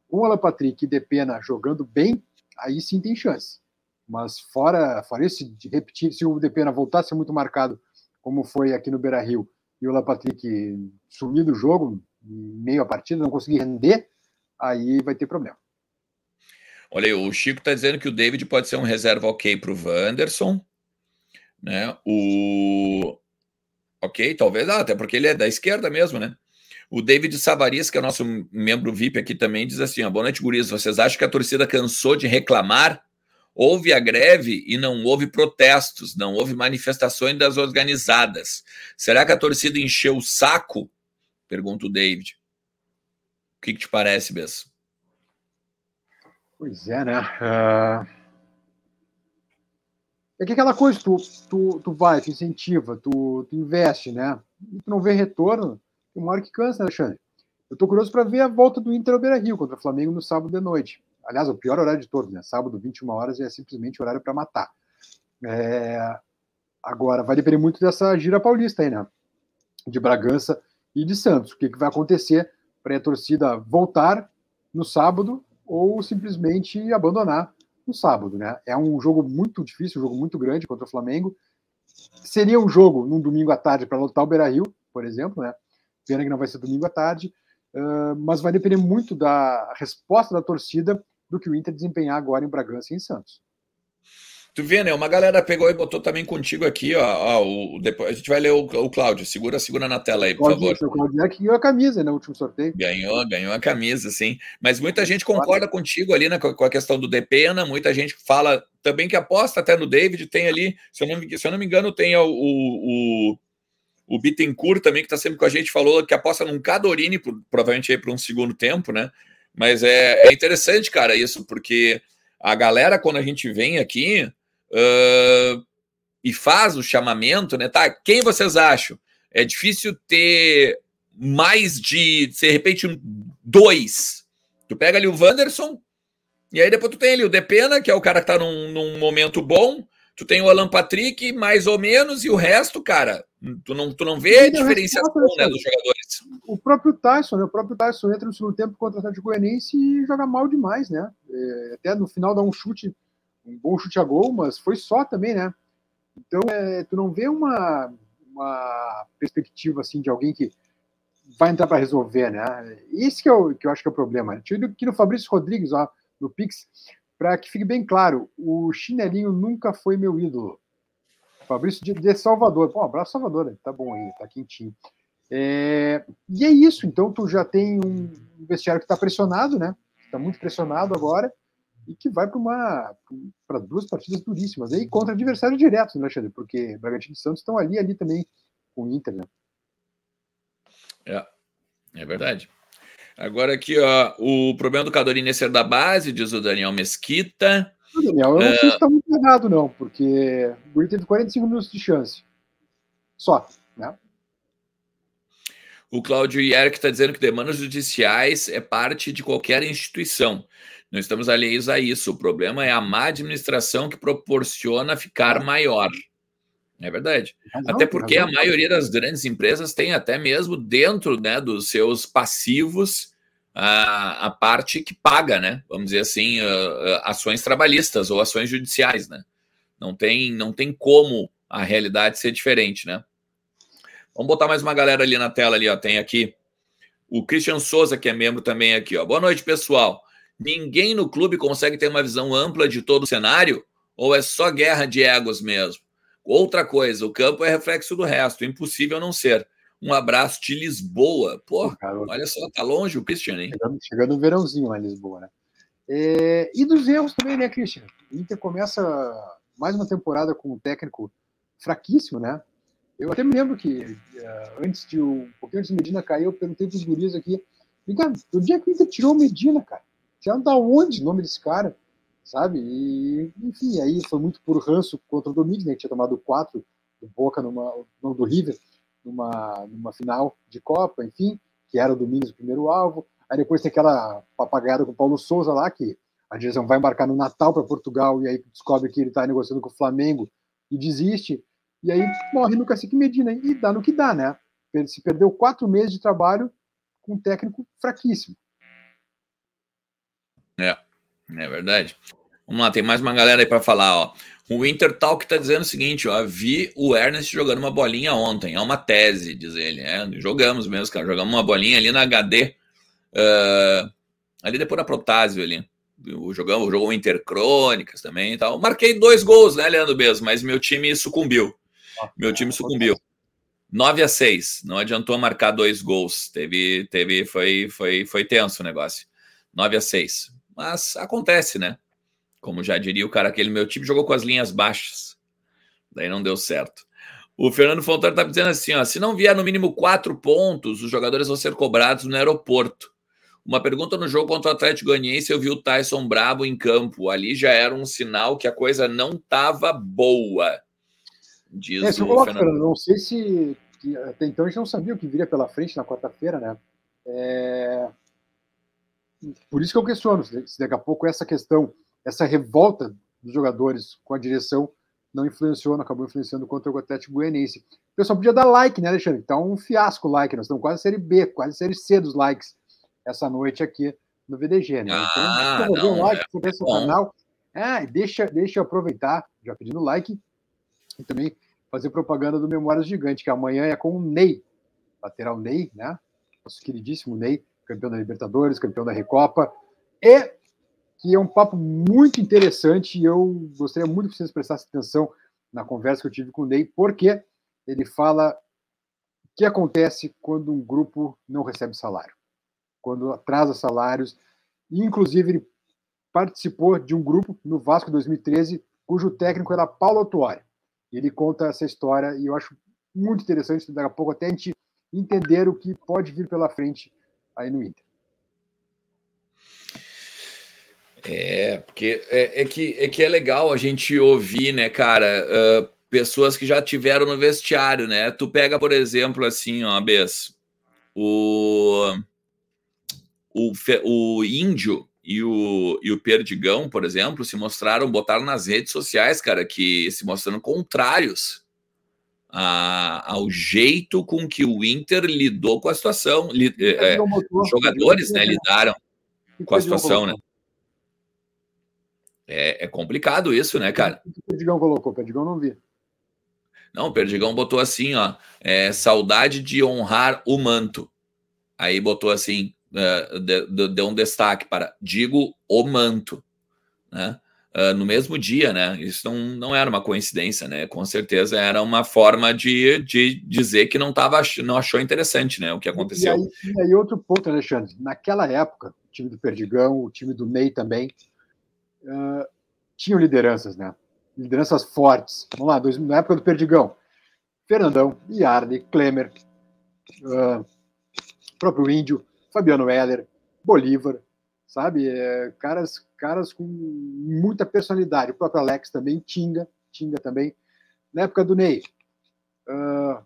Speaker 2: com o Alan Patrick e Depena jogando bem, aí sim tem chance. Mas fora, fora esse de repetir, se o Depena voltasse muito marcado, como foi aqui no Beira Rio, e o Alan Patrick sumir do jogo, meio a partida, não conseguir render, aí vai ter problema.
Speaker 1: Olha aí, o Chico está dizendo que o David pode ser um reserva ok para o Wanderson. Né? O. Ok, talvez, ah, até porque ele é da esquerda mesmo, né? O David Savarias, que é nosso membro VIP aqui também, diz assim: boa noite, guris. Vocês acham que a torcida cansou de reclamar? Houve a greve e não houve protestos, não houve manifestações das organizadas. Será que a torcida encheu o saco? Pergunta o David. O que, que te parece, Bess?
Speaker 2: Pois é, né? Uh... É que aquela coisa, tu, tu, tu vai, tu incentiva, tu, tu investe, né? E tu não vê retorno, uma hora que cansa, né, Alexandre? Eu tô curioso para ver a volta do Inter ao Beira Rio contra o Flamengo no sábado de noite. Aliás, o pior horário de todos, né? Sábado, 21 horas, é simplesmente horário para matar. É... Agora, vai depender muito dessa gira paulista aí, né? De Bragança e de Santos. O que, que vai acontecer para a torcida voltar no sábado ou simplesmente abandonar no sábado, né? É um jogo muito difícil, um jogo muito grande contra o Flamengo. Seria um jogo num domingo à tarde para lotar o Beira-Rio, por exemplo, né? Pena que não vai ser domingo à tarde. uh, mas vai depender muito da resposta da torcida do que o Inter desempenhar agora em Bragança e em Santos.
Speaker 1: Tu vê, né? Uma galera pegou e botou também contigo aqui, ó. ó o, depois, a gente vai ler o, o Cláudio. Segura, segura na tela aí, por Cláudio, favor.
Speaker 2: O Cláudio é que ganhou a camisa né, no último sorteio.
Speaker 1: Ganhou, ganhou a camisa, sim. Mas muita gente concorda contigo ali né, com a questão do Depena. Muita gente fala também que aposta até no David. Tem ali, se eu não, se eu não me engano, tem o, o, o Bittencourt também, que está sempre com a gente, falou que aposta num Cadorini, provavelmente aí para um segundo tempo, né? Mas é, é interessante, cara, isso, porque a galera, quando a gente vem aqui uh, e faz o chamamento, né? Tá, quem vocês acham? É difícil ter mais de, de repente, um, dois. Tu pega ali o Wanderson, e aí depois tu tem ali o Depena, que é o cara que tá num, num momento bom. Tu tem o Alan Patrick, mais ou menos, e o resto, cara, tu não, tu não vê a diferenciação né, dos jogadores.
Speaker 2: O próprio Tyson, né? O próprio Tyson entra no segundo tempo contra o Atlético Goianiense e joga mal demais, né? É, até no final dá um chute um bom chute a gol, mas foi só também, né? Então, é, tu não vê uma, uma perspectiva assim de alguém que vai entrar para resolver, né? Isso que eu, que eu acho que é o problema. Tive aqui no Fabrício Rodrigues, ó, no Pix, para que fique bem claro, o chinelinho nunca foi meu ídolo. Fabrício de, de Salvador. Pô, abraço, Salvador. Tá bom aí, tá quentinho. É, e é isso, então tu já tem um vestiário que está pressionado, né? Está muito pressionado agora e que vai para para duas partidas duríssimas aí contra adversários diretos, né, Alexandre? Porque Bragantino e Santos estão ali ali também com o Inter, né?
Speaker 1: É, é verdade. Agora aqui, ó, o problema do Cadorini é ser da base, diz o Daniel Mesquita.
Speaker 2: Daniel, eu não é... sei se está muito errado, não, porque o Inter teve 45 minutos de chance. Só, né?
Speaker 1: O Cláudio Eric está dizendo que demandas judiciais é parte de qualquer instituição. Não estamos alheios a isso. O problema é a má administração que proporciona ficar maior. É verdade. até porque a maioria das grandes empresas tem até mesmo dentro né, dos seus passivos a, a parte que paga, né? Vamos dizer assim, ações trabalhistas ou ações judiciais, né? Não tem, não tem como a realidade ser diferente, né? Vamos botar mais uma galera ali na tela ali, ó. Tem aqui o Christian Souza, que é membro também aqui, ó. Boa noite, pessoal. Ninguém no clube consegue ter uma visão ampla de todo o cenário? Ou é só guerra de egos mesmo? Outra coisa, o campo é reflexo do resto, impossível não ser. Um abraço de Lisboa. Pô, olha só, tá longe o Christian, hein?
Speaker 2: Chegando, chegando o verãozinho lá em Lisboa, né? É, e dos erros também, né, Christian? O Inter começa mais uma temporada com um técnico fraquíssimo, né? Eu até me lembro que uh, antes de um pouquinho antes do Medina cair, eu perguntei para os guris aqui, cara, do dia que o Inter tirou o Medina, cara? Você da onde o nome desse cara? Sabe? E, enfim, aí foi muito por ranço contra o Domingues, né? Que tinha tomado quatro do Boca, numa, não, do River, numa, numa final de Copa, enfim, que era o Domingues o primeiro alvo. Aí depois tem aquela papagaiada com o Paulo Souza lá, que a direção vai embarcar no Natal para Portugal e aí descobre que ele está negociando com o Flamengo e desiste. E aí morre no Cacique Medina e dá no que dá, né? Se perdeu quatro meses de trabalho com um técnico fraquíssimo.
Speaker 1: É, é verdade. Vamos lá, tem mais uma galera aí para falar, ó. O Winter Talk tá dizendo o seguinte, ó, vi o Ernest jogando uma bolinha ontem, é uma tese, diz ele. É, jogamos mesmo, cara, jogamos uma bolinha ali na HD, uh, ali depois da Protásio ali. Jogamos, jogou o Intercrônicas também e tal. Marquei dois gols, né, Leandro Bez, mas meu time sucumbiu. Meu time sucumbiu. 9 a 6, não adiantou marcar dois gols. Teve, teve, foi, foi, foi tenso o negócio. 9 a 6. Mas acontece, né? Como já diria o cara, aquele meu time jogou com as linhas baixas. Daí não deu certo. O Fernando Fontana está dizendo assim: ó, se não vier no mínimo quatro pontos, os jogadores vão ser cobrados no aeroporto. Uma pergunta no jogo contra o Atlético Goianiense, eu vi o Tyson brabo em campo. Ali já era um sinal que a coisa não estava boa.
Speaker 2: Diz é, o coloco, Fernando. Não sei se até então a gente não sabia o que viria pela frente na quarta-feira, né? É, por isso que eu questiono se daqui a pouco essa questão, essa revolta dos jogadores com a direção não influenciou, não acabou influenciando contra o Atlético Goianiense. O pessoal podia dar like, né, Alexandre? Então, um fiasco o like. Nós estamos quase série B, quase série C dos likes essa noite aqui no VDG, né?
Speaker 1: Ah, então, não,
Speaker 2: um like, é no canal. É, deixa, deixa eu aproveitar, já pedindo like, e também fazer propaganda do Memórias Gigante, que amanhã é com o Ney, lateral Ney, né? Nosso queridíssimo Ney, campeão da Libertadores, campeão da Recopa, e que é um papo muito interessante e eu gostaria muito que vocês prestassem atenção na conversa que eu tive com o Ney, porque ele fala o que acontece quando um grupo não recebe salário, quando atrasa salários, e inclusive ele participou de um grupo no Vasco 2013, cujo técnico era Paulo Autuori. Ele conta essa história e eu acho muito interessante, daqui a pouco até a gente entender o que pode vir pela frente aí no Inter.
Speaker 1: É, porque é, é, que, é que é legal a gente ouvir, né, cara, uh, pessoas que já tiveram no vestiário, né? Tu pega, por exemplo, assim, ó, Bess, o, o, o índio e o, e o Perdigão, por exemplo, se mostraram, botaram nas redes sociais, cara, que se mostrando contrários a, ao jeito com que o Inter lidou com a situação. Li, é, os jogadores, né, lidaram com a situação, né? É, é, complicado isso, né, cara?
Speaker 2: O Perdigão colocou, o Perdigão não vi.
Speaker 1: Não, o Perdigão botou assim, ó, é, saudade de honrar o manto. Aí botou assim, uh, deu um destaque para digo o manto, né? Uh, no mesmo dia, né? Isso não, não era uma coincidência, né? Com certeza era uma forma de, de dizer que não tava, não achou interessante, né? O que aconteceu.
Speaker 2: E aí, e aí outro ponto, Alexandre. Naquela época, o time do Perdigão, o time do Ney também, uh, tinham lideranças, né? Lideranças fortes. Vamos lá, dois, na época do Perdigão, Fernandão, Iardi, Klemer, uh, próprio Índio, Fabiano Heller, Bolívar, sabe? É, caras, caras com muita personalidade. O próprio Alex também, Tinga, Tinga também. Na época do Ney, uh,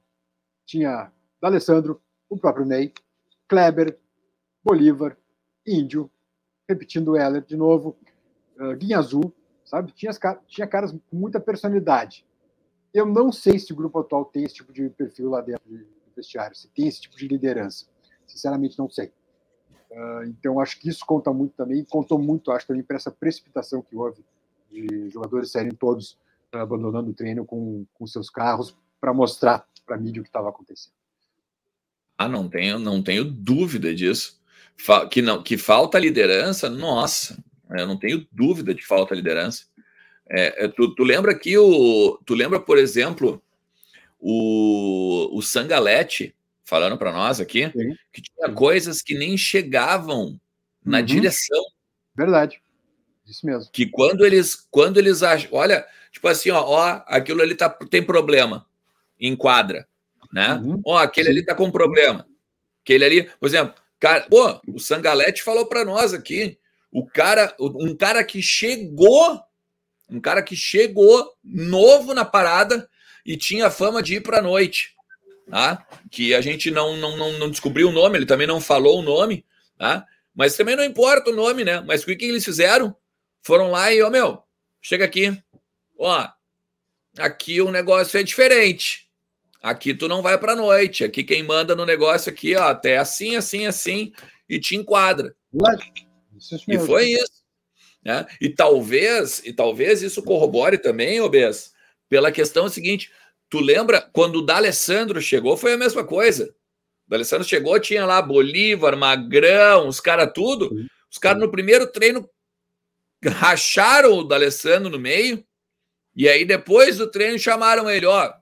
Speaker 2: tinha D'Alessandro, o próprio Ney, Kleber, Bolívar, Índio, repetindo Heller de novo, uh, Guinha Azul, sabe? Tinha, tinha caras com muita personalidade. Eu não sei se o grupo atual tem esse tipo de perfil lá dentro do vestiário, se tem esse tipo de liderança. Sinceramente, não sei. Uh, então, acho que isso conta muito também, contou muito, acho, também para essa precipitação que houve de jogadores serem todos uh, abandonando o treino com, com seus carros para mostrar para a mídia o que estava acontecendo.
Speaker 1: Ah, não tenho, não tenho dúvida disso. que não, que falta liderança, nossa, eu não tenho dúvida de falta liderança. É, é, tu, tu, lembra que o, tu lembra, por exemplo, o, o Sangalete, falando para nós aqui, Sim. que tinha coisas que nem chegavam na uhum. direção.
Speaker 2: Verdade. Isso mesmo.
Speaker 1: Que quando eles, quando eles acham, olha, tipo assim, ó, ó aquilo ali tá, tem problema, enquadra, né? Uhum. Ó, aquele Sim. ali tá com problema. Aquele ali, por exemplo, cara, pô, o Sangalete falou para nós aqui, o cara, um cara que chegou, um cara que chegou novo na parada e tinha fama de ir para noite tá? que a gente não, não, não, não, descobriu o nome, ele também não falou o nome, tá? mas também não importa o nome, né? Mas o que, que eles fizeram? Foram lá e, ó, meu, chega aqui, ó, aqui o negócio é diferente. Aqui tu não vai para noite. Aqui quem manda no negócio aqui, ó, até assim, assim, assim, e te enquadra. E foi isso. Né? E talvez, e talvez isso corrobore também, Obes, pela questão seguinte: Tu lembra quando o D'Alessandro chegou, foi a mesma coisa. O D'Alessandro chegou, tinha lá Bolívar, Magrão, os caras tudo. Os caras no primeiro treino racharam o D'Alessandro no meio. E aí depois do treino chamaram ele, ó,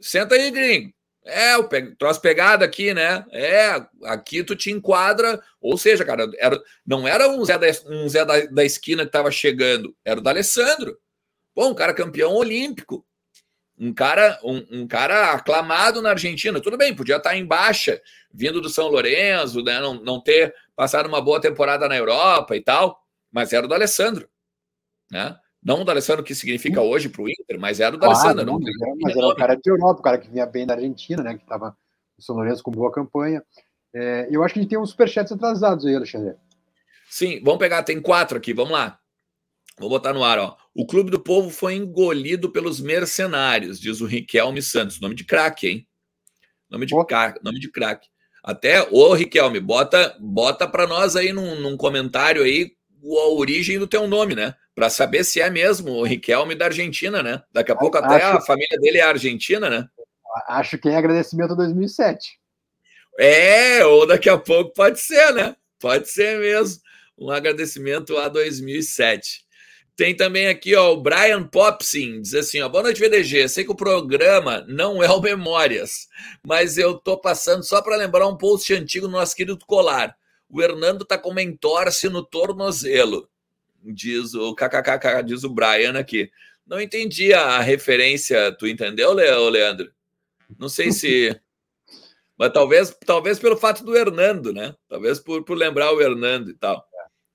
Speaker 1: senta aí, gringo. É, o pe... troço pegado aqui, né? É, aqui tu te enquadra. Ou seja, cara, era, não era um Zé, da, um Zé da, da esquina que tava chegando, era o D'Alessandro. Bom, um cara campeão olímpico um cara, um, um, cara aclamado na Argentina. Tudo bem, podia estar em baixa, vindo do São Lourenço, né, não, não ter passado uma boa temporada na Europa e tal, mas era o do Alessandro. Né? Não o do Alessandro que significa hoje para o Inter, mas era o do claro, Alessandro. Não,
Speaker 2: mas, era, o cara de Europa, o cara que vinha bem da Argentina, né, que estava no São Lourenço com boa campanha. É, eu acho que a gente tem uns superchats atrasados aí, Alexandre.
Speaker 1: Sim, vamos pegar, tem quatro aqui, vamos lá. Vou botar no ar, ó. O Clube do Povo foi engolido pelos mercenários, diz o Riquelme Santos. Nome de craque, hein? Nome de, craque, nome de craque. Até, ô Riquelme, bota, bota para nós aí num, num, comentário aí a origem do teu nome, né? Para saber se é mesmo o Riquelme da Argentina, né? Daqui a pouco até a família dele é argentina, né?
Speaker 2: Acho que é agradecimento a 2007.
Speaker 1: É, ou daqui a pouco pode ser, né? Pode ser mesmo. Um agradecimento a 2007. Tem também aqui ó, o Brian Popsin, diz assim: ó, boa noite, VDG. Sei que o programa não é o Memórias, mas eu tô passando só para lembrar um post antigo do nosso querido Colar. O Hernando tá com uma entorse no tornozelo, diz o kkkk, diz o Brian aqui. Não entendi a referência, tu entendeu, Leandro? Não sei se. Mas talvez, talvez pelo fato do Hernando, né? Talvez por, por lembrar o Hernando e tal.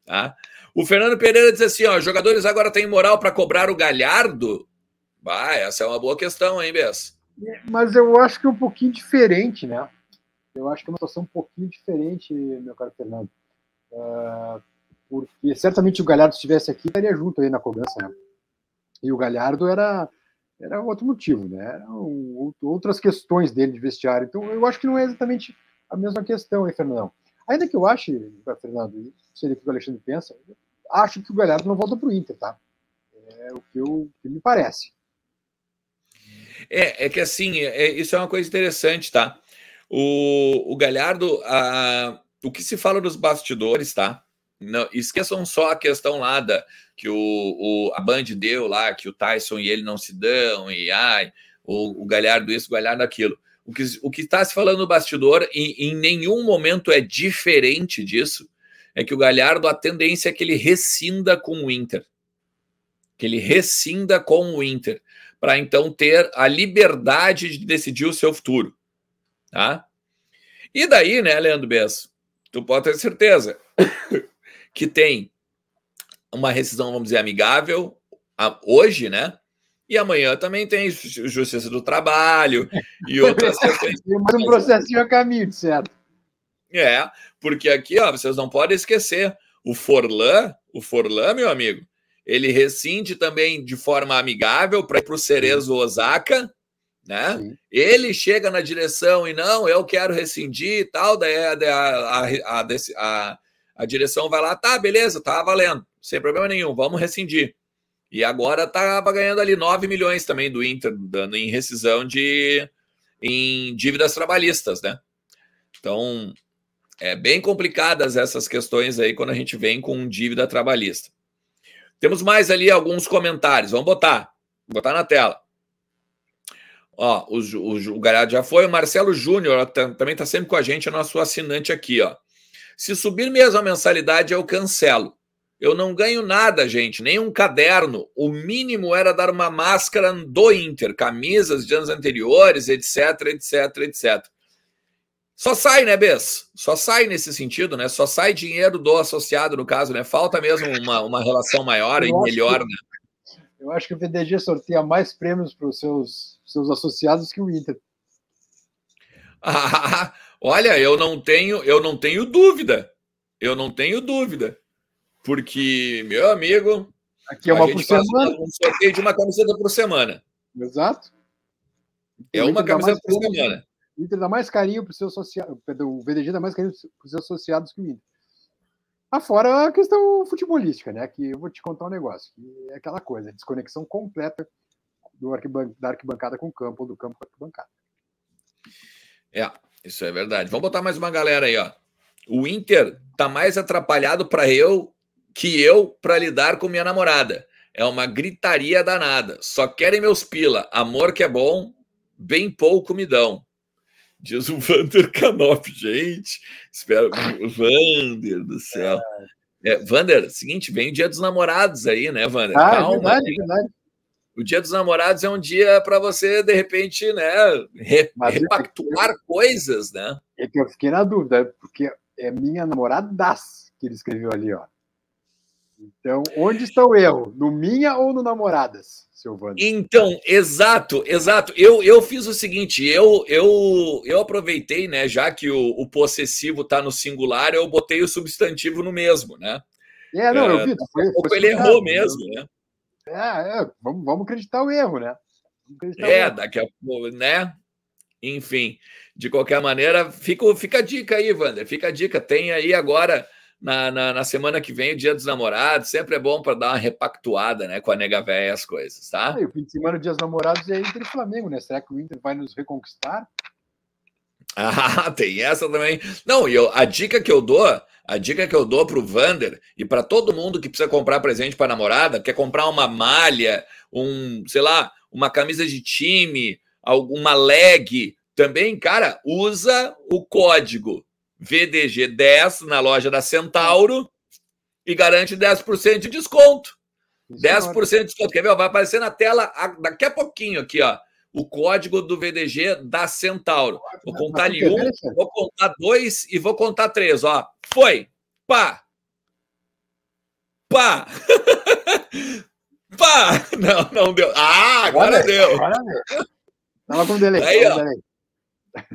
Speaker 1: Tá? O Fernando Pereira diz assim: ó, jogadores agora têm moral para cobrar o Galhardo? Vai, essa é uma boa questão, hein, Bess?
Speaker 2: Mas eu acho que é um pouquinho diferente, né? Eu acho que é uma situação um pouquinho diferente, meu caro Fernando. Uh, porque certamente o Galhardo estivesse aqui, estaria junto aí na cobrança, né? E o Galhardo era, era outro motivo, né? Eram outras questões dele de vestiário. Então, eu acho que não é exatamente a mesma questão, hein, Fernando? Ainda que eu ache, Fernando, sei o que o Alexandre pensa, acho que o Galhardo não volta para o Inter, tá? É o que, eu, que me parece.
Speaker 1: É, é que assim, é, isso é uma coisa interessante, tá? O, o Galhardo, a, o que se fala dos bastidores, tá? Não, esqueçam só a questão lá da, que o, o, a Band deu lá, que o Tyson e ele não se dão, e ai, o, o Galhardo isso, o Galhardo aquilo. O que o está se falando no bastidor, e em nenhum momento é diferente disso, é que o Galhardo, a tendência é que ele rescinda com o Inter. Que ele rescinda com o Inter, para então ter a liberdade de decidir o seu futuro. Tá? E daí, né, Leandro Bess? Tu pode ter certeza que tem uma rescisão, vamos dizer, amigável hoje, né? E amanhã também tem Justiça do Trabalho e outras
Speaker 2: questões. Mais um processinho a caminho, certo?
Speaker 1: É, porque aqui, ó, vocês não podem esquecer, o Forlan, o Forlan, meu amigo, ele rescinde também de forma amigável para ir para o Cerezo Osaka, né? Sim. Ele chega na direção e não, eu quero rescindir e tal, daí a, a, a, a, a direção vai lá, tá, beleza, tá valendo, sem problema nenhum, vamos rescindir. E agora tá ganhando ali 9 milhões também do Inter, dando em rescisão de em dívidas trabalhistas, né? Então, é bem complicadas essas questões aí quando a gente vem com dívida trabalhista. Temos mais ali alguns comentários. Vamos botar. Botar na tela. Ó, o, o, o Galhardo já foi. O Marcelo Júnior também está sempre com a gente, é nosso assinante aqui, ó. Se subir mesmo a mensalidade, eu cancelo. Eu não ganho nada, gente, nem um caderno. O mínimo era dar uma máscara do Inter, camisas de anos anteriores, etc, etc, etc. Só sai, né, Bess? Só sai nesse sentido, né? Só sai dinheiro do associado, no caso, né? Falta mesmo uma, uma relação maior eu e melhor, que, né?
Speaker 2: Eu acho que o VDG sorteia mais prêmios para os seus, seus associados que o Inter.
Speaker 1: Ah, olha, eu não tenho, eu não tenho dúvida. Eu não tenho dúvida. Porque, meu amigo,
Speaker 2: aqui é uma por semana.
Speaker 1: Um sorteio de uma camiseta por semana.
Speaker 2: Exato.
Speaker 1: É uma camiseta por semana.
Speaker 2: O Inter dá mais carinho para os seus associados. O VDG dá mais carinho para os seus associados que o Inter. Afora a questão futebolística, né? Que eu vou te contar um negócio. é aquela coisa, desconexão completa do arquiban da arquibancada com o campo, ou do campo com a arquibancada.
Speaker 1: É, isso é verdade. Vamos botar mais uma galera aí, ó. O Inter tá mais atrapalhado para eu que eu para lidar com minha namorada. É uma gritaria danada. Só querem meus pila. Amor que é bom, bem pouco me dão. Diz o Vander Canop, gente. Espero. Vander do céu. É, Vander, seguinte, vem o dia dos namorados aí, né, Vander?
Speaker 2: Ah, Calma. Verdade, aí. verdade.
Speaker 1: O dia dos namorados é um dia para você, de repente, né, re, repactuar eu, coisas, né?
Speaker 2: É que eu fiquei na dúvida, porque é minha namorada das que ele escreveu ali, ó. Então, onde está o erro? No minha ou no namoradas, Silvano?
Speaker 1: Então, exato, exato. Eu, eu fiz o seguinte, eu eu, eu aproveitei, né, já que o, o possessivo está no singular, eu botei o substantivo no mesmo, né?
Speaker 2: É, não, eu é, vi.
Speaker 1: Foi, foi ele errou mesmo, né?
Speaker 2: É, é vamos, vamos acreditar o erro, né?
Speaker 1: É, erro. daqui a pouco, né? Enfim, de qualquer maneira, fica, fica a dica aí, Wander, fica a dica. Tem aí agora na, na, na, semana que vem, o Dia dos Namorados, sempre é bom para dar uma repactuada, né, com a nega velha as coisas, tá?
Speaker 2: Ah, e o fim de semana, Dia dos Namorados é Inter e Flamengo, né? Será que o Inter vai nos reconquistar?
Speaker 1: Ah, tem essa também. Não, e eu, a dica que eu dou, a dica que eu dou pro Vander e para todo mundo que precisa comprar presente para namorada, quer comprar uma malha, um, sei lá, uma camisa de time, alguma leg, também, cara, usa o código VDG10 na loja da Centauro e garante 10% de desconto. 10% de desconto. Quer ver? Vai aparecer na tela daqui a pouquinho aqui, ó. O código do VDG da Centauro. Vou contar ali um, vou contar dois e vou contar três, ó. Foi. Pá. Pá. Pá. Não, não deu. Ah, agora, agora deu. Agora deu. Tava com delay. Aí, ó. Delay.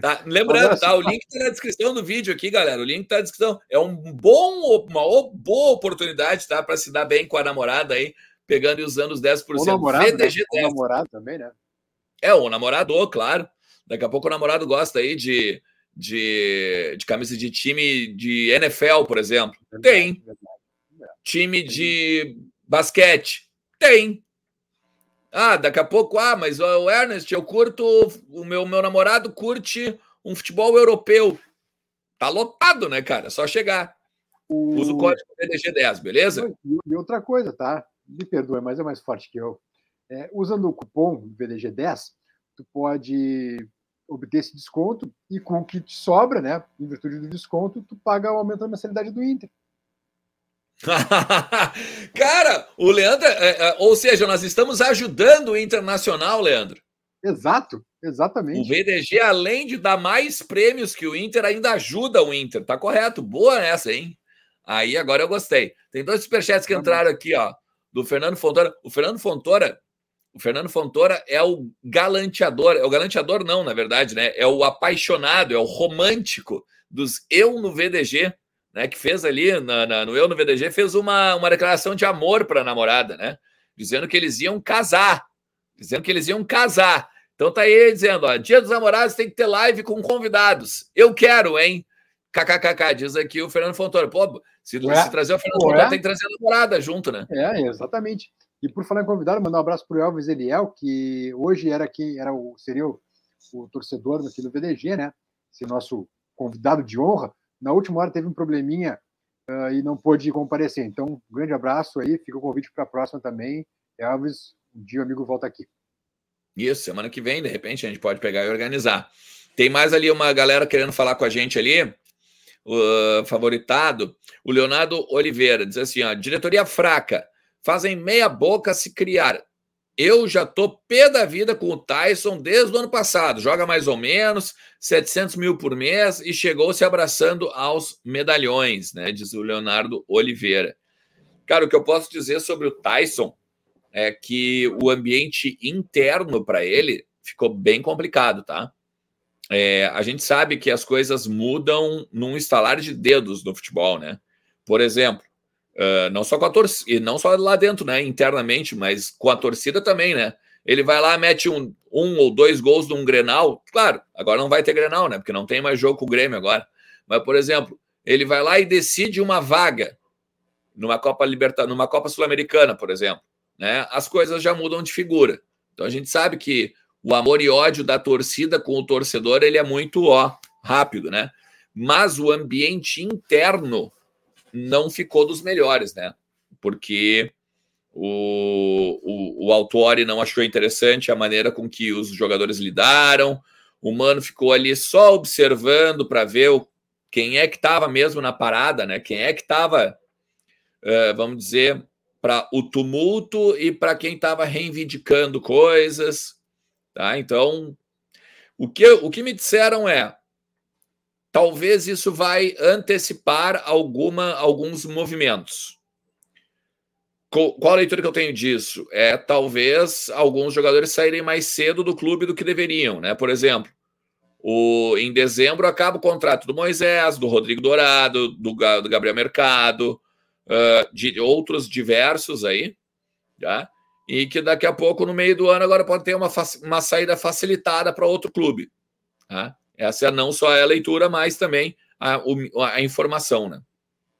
Speaker 1: Tá, lembrando, tá? O link está na descrição do vídeo aqui, galera. O link está na descrição. É um bom, uma boa oportunidade, tá? Para se dar bem com a namorada aí, pegando e usando os 10%. O
Speaker 2: namorado, VDG né? o namorado também, né?
Speaker 1: É, o namorador, claro. Daqui a pouco o namorado gosta aí de, de, de camisa de time de NFL, por exemplo. Tem. Time de basquete. Tem. Ah, daqui a pouco, ah, mas o Ernest, eu curto, o meu, meu namorado curte um futebol europeu. Tá lotado, né, cara? É só chegar. O... Usa o código PDG10, beleza?
Speaker 2: E outra coisa, tá? Me perdoe, mas é mais forte que eu. É, usando o cupom VDG10, tu pode obter esse desconto e com o que te sobra, né, em virtude do desconto, tu paga o aumento da mensalidade do Inter.
Speaker 1: Cara, o Leandro, é, é, ou seja, nós estamos ajudando o Internacional, Leandro.
Speaker 2: Exato, exatamente.
Speaker 1: O VDG, além de dar mais prêmios que o Inter, ainda ajuda o Inter. Tá correto. Boa essa, hein? Aí agora eu gostei. Tem dois superchats que entraram aqui, ó, do Fernando Fontoura. O Fernando Fontoura, o Fernando Fontoura é o galanteador, é o galanteador não, na verdade, né? É o apaixonado, é o romântico dos eu no VDG né, que fez ali na, na, no Eu no VDG, fez uma, uma declaração de amor para a namorada, né? Dizendo que eles iam casar. Dizendo que eles iam casar. Então tá aí dizendo, ó, dia dos namorados tem que ter live com convidados. Eu quero, hein? KKKK, diz aqui o Fernando Fontoura. Pô, se, é. se trazer o Fernando Fontoura, é. tem que trazer a namorada junto, né?
Speaker 2: É, exatamente. E por falar em convidado, mandar um abraço para o Elvis Eliel, que hoje era quem era o, seria o, o torcedor aqui do VDG, né? Esse nosso convidado de honra na última hora teve um probleminha uh, e não pôde comparecer. Então, um grande abraço aí, fica o convite para a próxima também. Elvis, um dia o amigo volta aqui.
Speaker 1: Isso, semana que vem, de repente, a gente pode pegar e organizar. Tem mais ali uma galera querendo falar com a gente ali, uh, favoritado. O Leonardo Oliveira diz assim: ó, diretoria fraca, fazem meia boca se criar. Eu já tô pé da vida com o Tyson desde o ano passado. Joga mais ou menos 700 mil por mês e chegou se abraçando aos medalhões, né? Diz o Leonardo Oliveira. Cara, o que eu posso dizer sobre o Tyson é que o ambiente interno para ele ficou bem complicado, tá? É, a gente sabe que as coisas mudam num estalar de dedos no futebol, né? Por exemplo, Uh, não só com a torcida, não só lá dentro, né? Internamente, mas com a torcida também, né? Ele vai lá, mete um, um ou dois gols num Grenal. Claro, agora não vai ter Grenal, né? Porque não tem mais jogo com o Grêmio agora. Mas, por exemplo, ele vai lá e decide uma vaga numa Copa Libertadores, numa Copa Sul-Americana, por exemplo. Né? As coisas já mudam de figura. Então a gente sabe que o amor e ódio da torcida com o torcedor ele é muito ó, rápido, né? Mas o ambiente interno não ficou dos melhores, né? Porque o, o, o não achou interessante a maneira com que os jogadores lidaram. O Mano ficou ali só observando para ver o, quem é que estava mesmo na parada, né? Quem é que estava, uh, vamos dizer, para o tumulto e para quem estava reivindicando coisas, tá? Então, o que, o que me disseram é talvez isso vai antecipar alguma, alguns movimentos. Qual a leitura que eu tenho disso? É talvez alguns jogadores saírem mais cedo do clube do que deveriam, né? Por exemplo, o, em dezembro acaba o contrato do Moisés, do Rodrigo Dourado, do, do Gabriel Mercado, uh, de outros diversos aí, tá? e que daqui a pouco, no meio do ano, agora pode ter uma, uma saída facilitada para outro clube. Tá? Essa não só é a leitura, mas também a, a informação, né?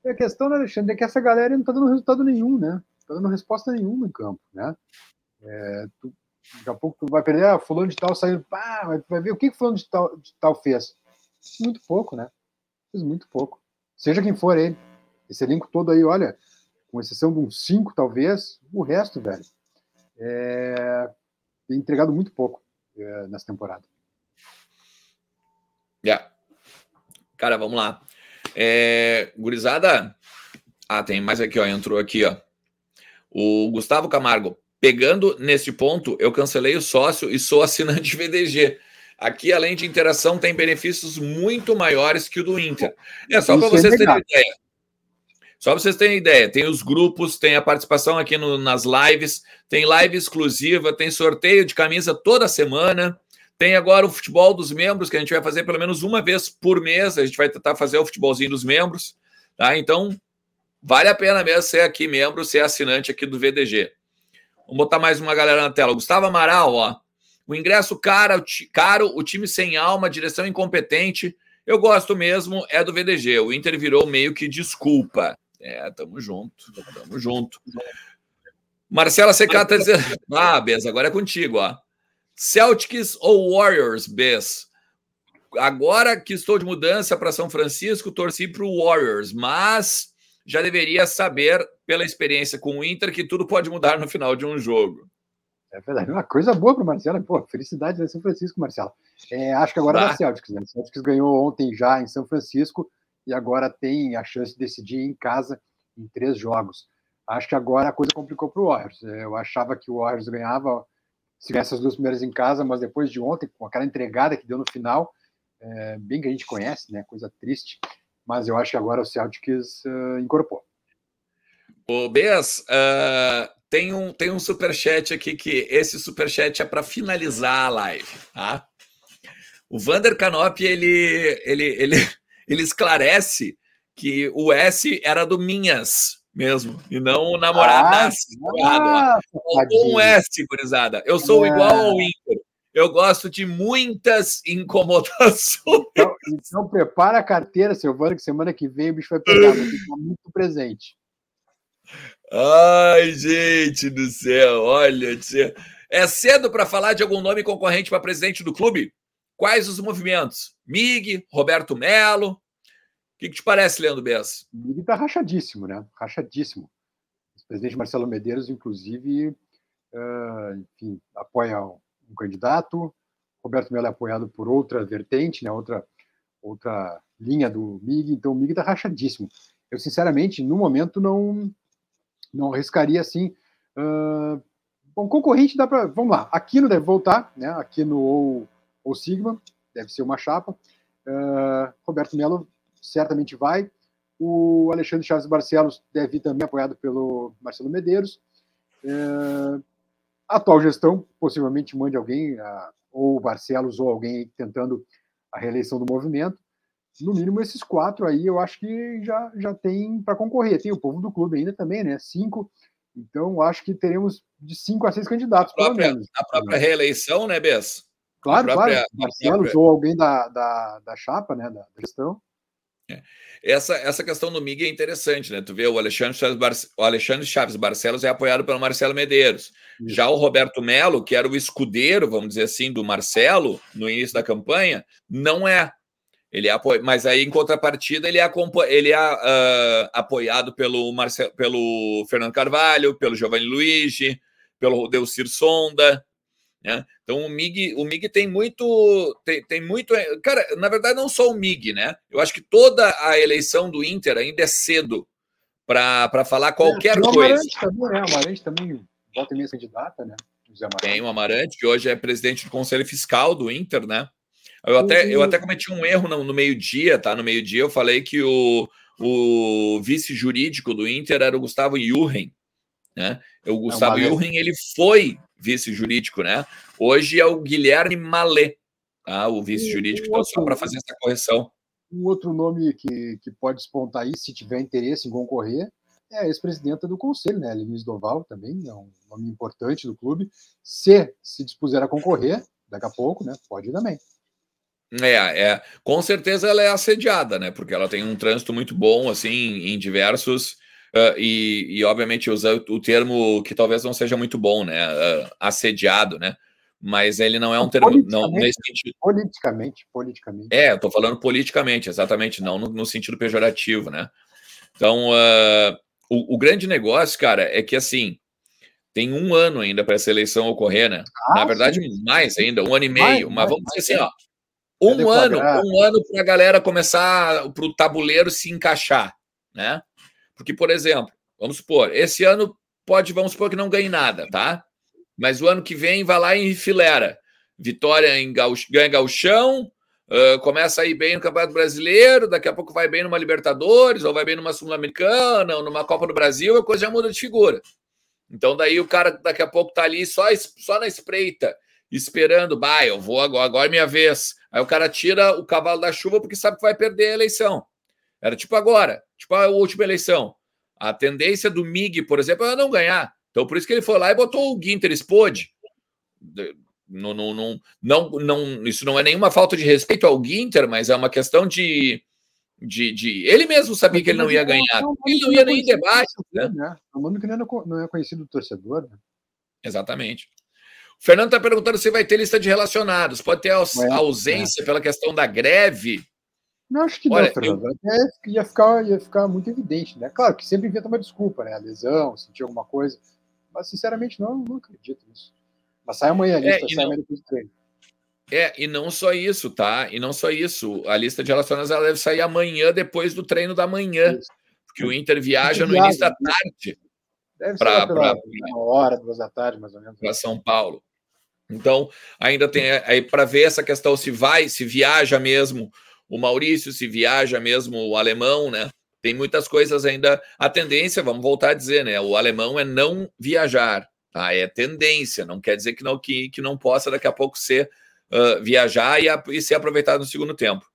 Speaker 2: E a questão, né, Alexandre, é que essa galera não está dando resultado nenhum, né? Está dando resposta nenhuma em campo, né? É, tu, daqui a pouco tu vai perder, ah, fulano de tal saiu, pá, vai ver o que, que fulano de tal, de tal fez. Muito pouco, né? Fez muito pouco. Seja quem for ele. Esse elenco todo aí, olha, com exceção de uns cinco, talvez, o resto, velho, é... tem entregado muito pouco é, nessa temporada.
Speaker 1: Yeah. Cara, vamos lá. É, gurizada. Ah, tem mais aqui, ó. Entrou aqui, ó. O Gustavo Camargo. Pegando nesse ponto, eu cancelei o sócio e sou assinante VDG. Aqui, além de interação, tem benefícios muito maiores que o do Inter. É só para vocês terem ideia. Só para vocês terem ideia, tem os grupos, tem a participação aqui no, nas lives, tem live exclusiva, tem sorteio de camisa toda semana. Tem agora o futebol dos membros, que a gente vai fazer pelo menos uma vez por mês. A gente vai tentar fazer o futebolzinho dos membros. Tá? Então, vale a pena mesmo ser aqui membro, ser assinante aqui do VDG. Vamos botar mais uma galera na tela. Gustavo Amaral, ó. O ingresso caro, caro, o time sem alma, direção incompetente. Eu gosto mesmo, é do VDG. O Inter virou meio que desculpa. É, tamo junto, tamo junto. Marcela CK tá dizendo. Ah, Beza, agora é contigo, ó. Celtics ou Warriors, Bess? Agora que estou de mudança para São Francisco, torci para o Warriors, mas já deveria saber, pela experiência com o Inter, que tudo pode mudar no final de um jogo.
Speaker 2: É verdade. Uma coisa boa para o Marcelo. Pô, felicidade em São Francisco, Marcelo. É, acho que agora é da Celtics, né? O Celtics ganhou ontem já em São Francisco e agora tem a chance de decidir em casa em três jogos. Acho que agora a coisa complicou para o Warriors. É, eu achava que o Warriors ganhava se ganhar essas duas primeiras em casa, mas depois de ontem, com aquela entregada que deu no final, é, bem que a gente conhece, né? Coisa triste. Mas eu acho que agora o Celtics uh, incorporou.
Speaker 1: O Bess, uh, tem um, tem um superchat aqui que esse superchat é para finalizar a live, tá? O Vander Canop, ele, ele, ele, ele esclarece que o S era do Minhas, mesmo, e não o namorado. Ah, Faltou um S, gurizada. Eu sou é. igual ao Inter. Eu gosto de muitas incomodações.
Speaker 2: Então, então prepara a carteira, Silvano, que semana que vem o bicho vai pegar, vai ficar muito presente.
Speaker 1: Ai, gente do céu, olha. É cedo para falar de algum nome concorrente para presidente do clube? Quais os movimentos? Mig, Roberto Melo, que, que te parece, Leandro Bessa?
Speaker 2: Ele está rachadíssimo, né? Rachadíssimo. O presidente Marcelo Medeiros, inclusive, uh, enfim, apoia um candidato. Roberto Mello é apoiado por outra vertente, né? Outra, outra linha do MIG. Então, o MIG está rachadíssimo. Eu, sinceramente, no momento, não, não arriscaria assim. Uh, bom, concorrente dá para. Vamos lá. Aquino deve voltar, né? Aquino ou, ou Sigma, deve ser uma chapa. Uh, Roberto Melo certamente vai. O Alexandre Chaves Barcelos deve ir também apoiado pelo Marcelo Medeiros. É, a atual gestão possivelmente mande alguém, a, ou o Barcelos, ou alguém tentando a reeleição do movimento. No mínimo, esses quatro aí eu acho que já, já tem para concorrer. Tem o povo do clube ainda também, né? Cinco. Então, acho que teremos de cinco a seis candidatos,
Speaker 1: a própria, pelo menos. A própria reeleição, né, Bess?
Speaker 2: Claro, própria, claro. Própria... ou alguém da, da, da chapa, né, da gestão.
Speaker 1: É. Essa, essa questão do MIG é interessante, né? Tu vê, o Alexandre Chaves, Bar... o Alexandre Chaves Barcelos é apoiado pelo Marcelo Medeiros. Isso. Já o Roberto Melo, que era o escudeiro, vamos dizer assim, do Marcelo no início da campanha, não é. Ele é apo... Mas aí, em contrapartida, ele é, ele é uh, apoiado pelo, Marcelo, pelo Fernando Carvalho, pelo Giovanni Luigi, pelo Delcir Sonda. Né? Então o MIG, o MIG tem muito, tem, tem muito, cara, na verdade não só o MIG, né? Eu acho que toda a eleição do Inter ainda é cedo para falar qualquer é, coisa. O Amarante
Speaker 2: também, né? Amarante também volta e meia candidata, né?
Speaker 1: Tem o Amarante, que hoje é presidente do Conselho Fiscal do Inter, né? Eu até, eu até cometi um erro no, no meio-dia, tá? No meio-dia eu falei que o, o vice jurídico do Inter era o Gustavo Jurgen, né? O Gustavo é Jurgen, ele foi vice jurídico, né? Hoje é o Guilherme Malê, tá? o vice jurídico, então só para fazer essa correção.
Speaker 2: Um outro nome que, que pode despontar aí, se tiver interesse em concorrer, é a ex-presidenta do conselho, né? Lenise Doval também, é um nome importante do clube. Se se dispuser a concorrer, daqui a pouco, né? Pode ir também.
Speaker 1: É, é, com certeza ela é assediada, né? Porque ela tem um trânsito muito bom, assim, em diversos Uh, e, e, obviamente, usar o termo que talvez não seja muito bom, né? Uh, assediado, né? mas ele não é um termo não nesse
Speaker 2: sentido. Politicamente, politicamente.
Speaker 1: É, eu estou falando politicamente, exatamente, não no, no, sentido pejorativo, né? Então, uh, o, o, grande negócio, cara, é que assim tem um ano ainda para essa eleição ocorrer, né? Ah, Na verdade, sim. mais ainda, um ano e meio. Mais, mas vamos mais, dizer assim, ó, um ano, um ano para a galera começar, para o tabuleiro se encaixar, né? Porque, por exemplo, vamos supor, esse ano pode, vamos supor que não ganhe nada, tá? Mas o ano que vem vai lá e enfileira. Vitória em Gauch, ganha gauchão, uh, começa a ir bem no Campeonato Brasileiro, daqui a pouco vai bem numa Libertadores, ou vai bem numa Sul-Americana, ou numa Copa do Brasil, a coisa já muda de figura. Então daí o cara daqui a pouco tá ali só, só na espreita, esperando, bah, eu vou agora, agora é minha vez. Aí o cara tira o cavalo da chuva porque sabe que vai perder a eleição. Era tipo agora, tipo a última eleição. A tendência do MIG, por exemplo, é não ganhar. Então, por isso que ele foi lá e botou o Ginter Spode. Não, não, não, não, não, isso não é nenhuma falta de respeito ao Ginter, mas é uma questão de. de, de... Ele mesmo sabia que ele não ia ganhar. Ele não ia nem em debate. Né?
Speaker 2: O mundo que não é conhecido do torcedor. Né?
Speaker 1: Exatamente. O Fernando está perguntando se vai ter lista de relacionados. Pode ter ausência é. pela questão da greve.
Speaker 2: Não, acho que Olha, não, Fernando. Eu... Ia, ficar, ia ficar muito evidente, né? Claro que sempre inventa uma desculpa, né? A lesão, sentir alguma coisa. Mas, sinceramente, não, não acredito nisso. Mas sai amanhã a lista, é, sai não... amanhã depois do treino.
Speaker 1: É, e não só isso, tá? E não só isso. A lista de relacionados ela deve sair amanhã, depois do treino da manhã. Isso. Porque o Inter viaja no início da tarde.
Speaker 2: Deve pra, ser pela, pra, uma hora, duas da tarde, mais ou menos.
Speaker 1: Para São Paulo. Então, ainda tem aí para ver essa questão se vai, se viaja mesmo o Maurício, se viaja mesmo o alemão, né? Tem muitas coisas ainda. A tendência, vamos voltar a dizer, né? O alemão é não viajar, tá? É tendência, não quer dizer que não, que, que não possa daqui a pouco ser uh, viajar e, a, e ser aproveitado no segundo tempo.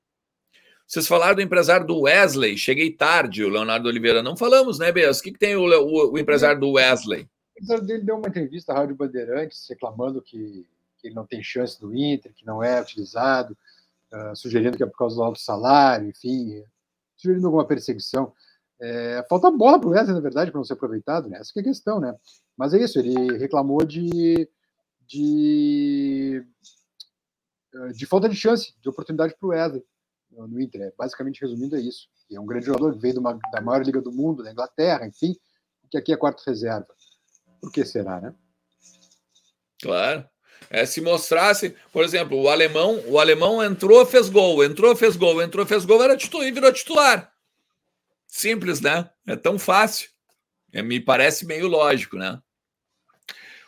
Speaker 1: Vocês falaram do empresário do Wesley, cheguei tarde, o Leonardo Oliveira. Não falamos, né, Bess? O que, que tem o, o, o empresário do Wesley?
Speaker 2: O empresário dele deu uma entrevista à Rádio Bandeirantes reclamando que, que ele não tem chance do Inter, que não é utilizado, uh, sugerindo que é por causa do alto salário, enfim, sugerindo alguma perseguição. É, falta bola para o Wesley, na verdade, para não ser aproveitado, né? Essa é a questão, né? Mas é isso, ele reclamou de, de, de falta de chance, de oportunidade para o Wesley no Inter. É, basicamente, resumindo, é isso. é um grande jogador, veio uma, da maior liga do mundo, da Inglaterra, enfim, que aqui é quarto reserva. Por que será, né?
Speaker 1: Claro. É, se mostrasse, por exemplo, o alemão, o alemão entrou, fez gol, entrou, fez gol, entrou, fez gol, era titular virou titular. Simples, né? É tão fácil. É, me parece meio lógico, né?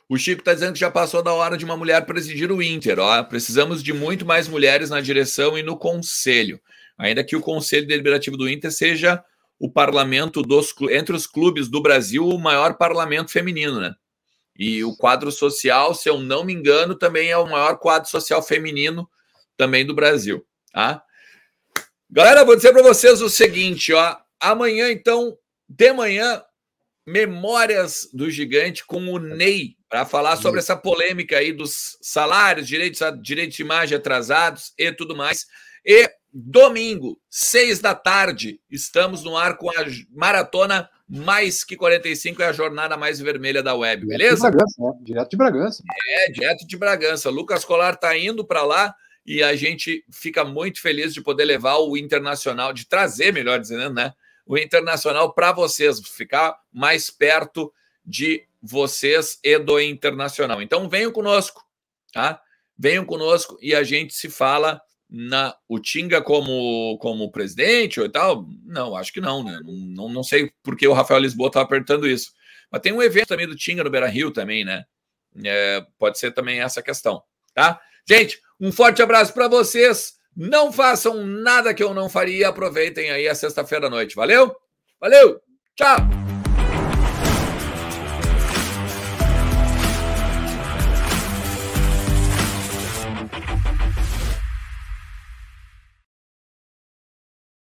Speaker 1: O Chico está dizendo que já passou da hora de uma mulher presidir o Inter. Ó. Precisamos de muito mais mulheres na direção e no conselho. Ainda que o conselho deliberativo do Inter seja o parlamento dos entre os clubes do Brasil o maior parlamento feminino, né? E o quadro social, se eu não me engano, também é o maior quadro social feminino também do Brasil, tá? Galera, vou dizer para vocês o seguinte, ó, amanhã então, de manhã, Memórias do Gigante com o Ney para falar sobre essa polêmica aí dos salários, direitos, direitos de imagem atrasados e tudo mais. E domingo, seis da tarde, estamos no ar com a maratona mais que 45 é a jornada mais vermelha da web, beleza?
Speaker 2: Direto de Bragança, né? Direto de Bragança.
Speaker 1: É, direto de Bragança. Lucas Colar está indo para lá e a gente fica muito feliz de poder levar o Internacional, de trazer, melhor dizendo, né? O Internacional para vocês, ficar mais perto de vocês e do Internacional. Então venham conosco, tá? Venham conosco e a gente se fala na o Tinga como, como presidente ou tal? Não, acho que não, né? Não, não, sei porque o Rafael Lisboa está apertando isso. Mas tem um evento também do Tinga no Beira Rio também, né? É, pode ser também essa questão, tá? Gente, um forte abraço para vocês. Não façam nada que eu não faria. Aproveitem aí a sexta-feira à noite. Valeu? Valeu! Tchau!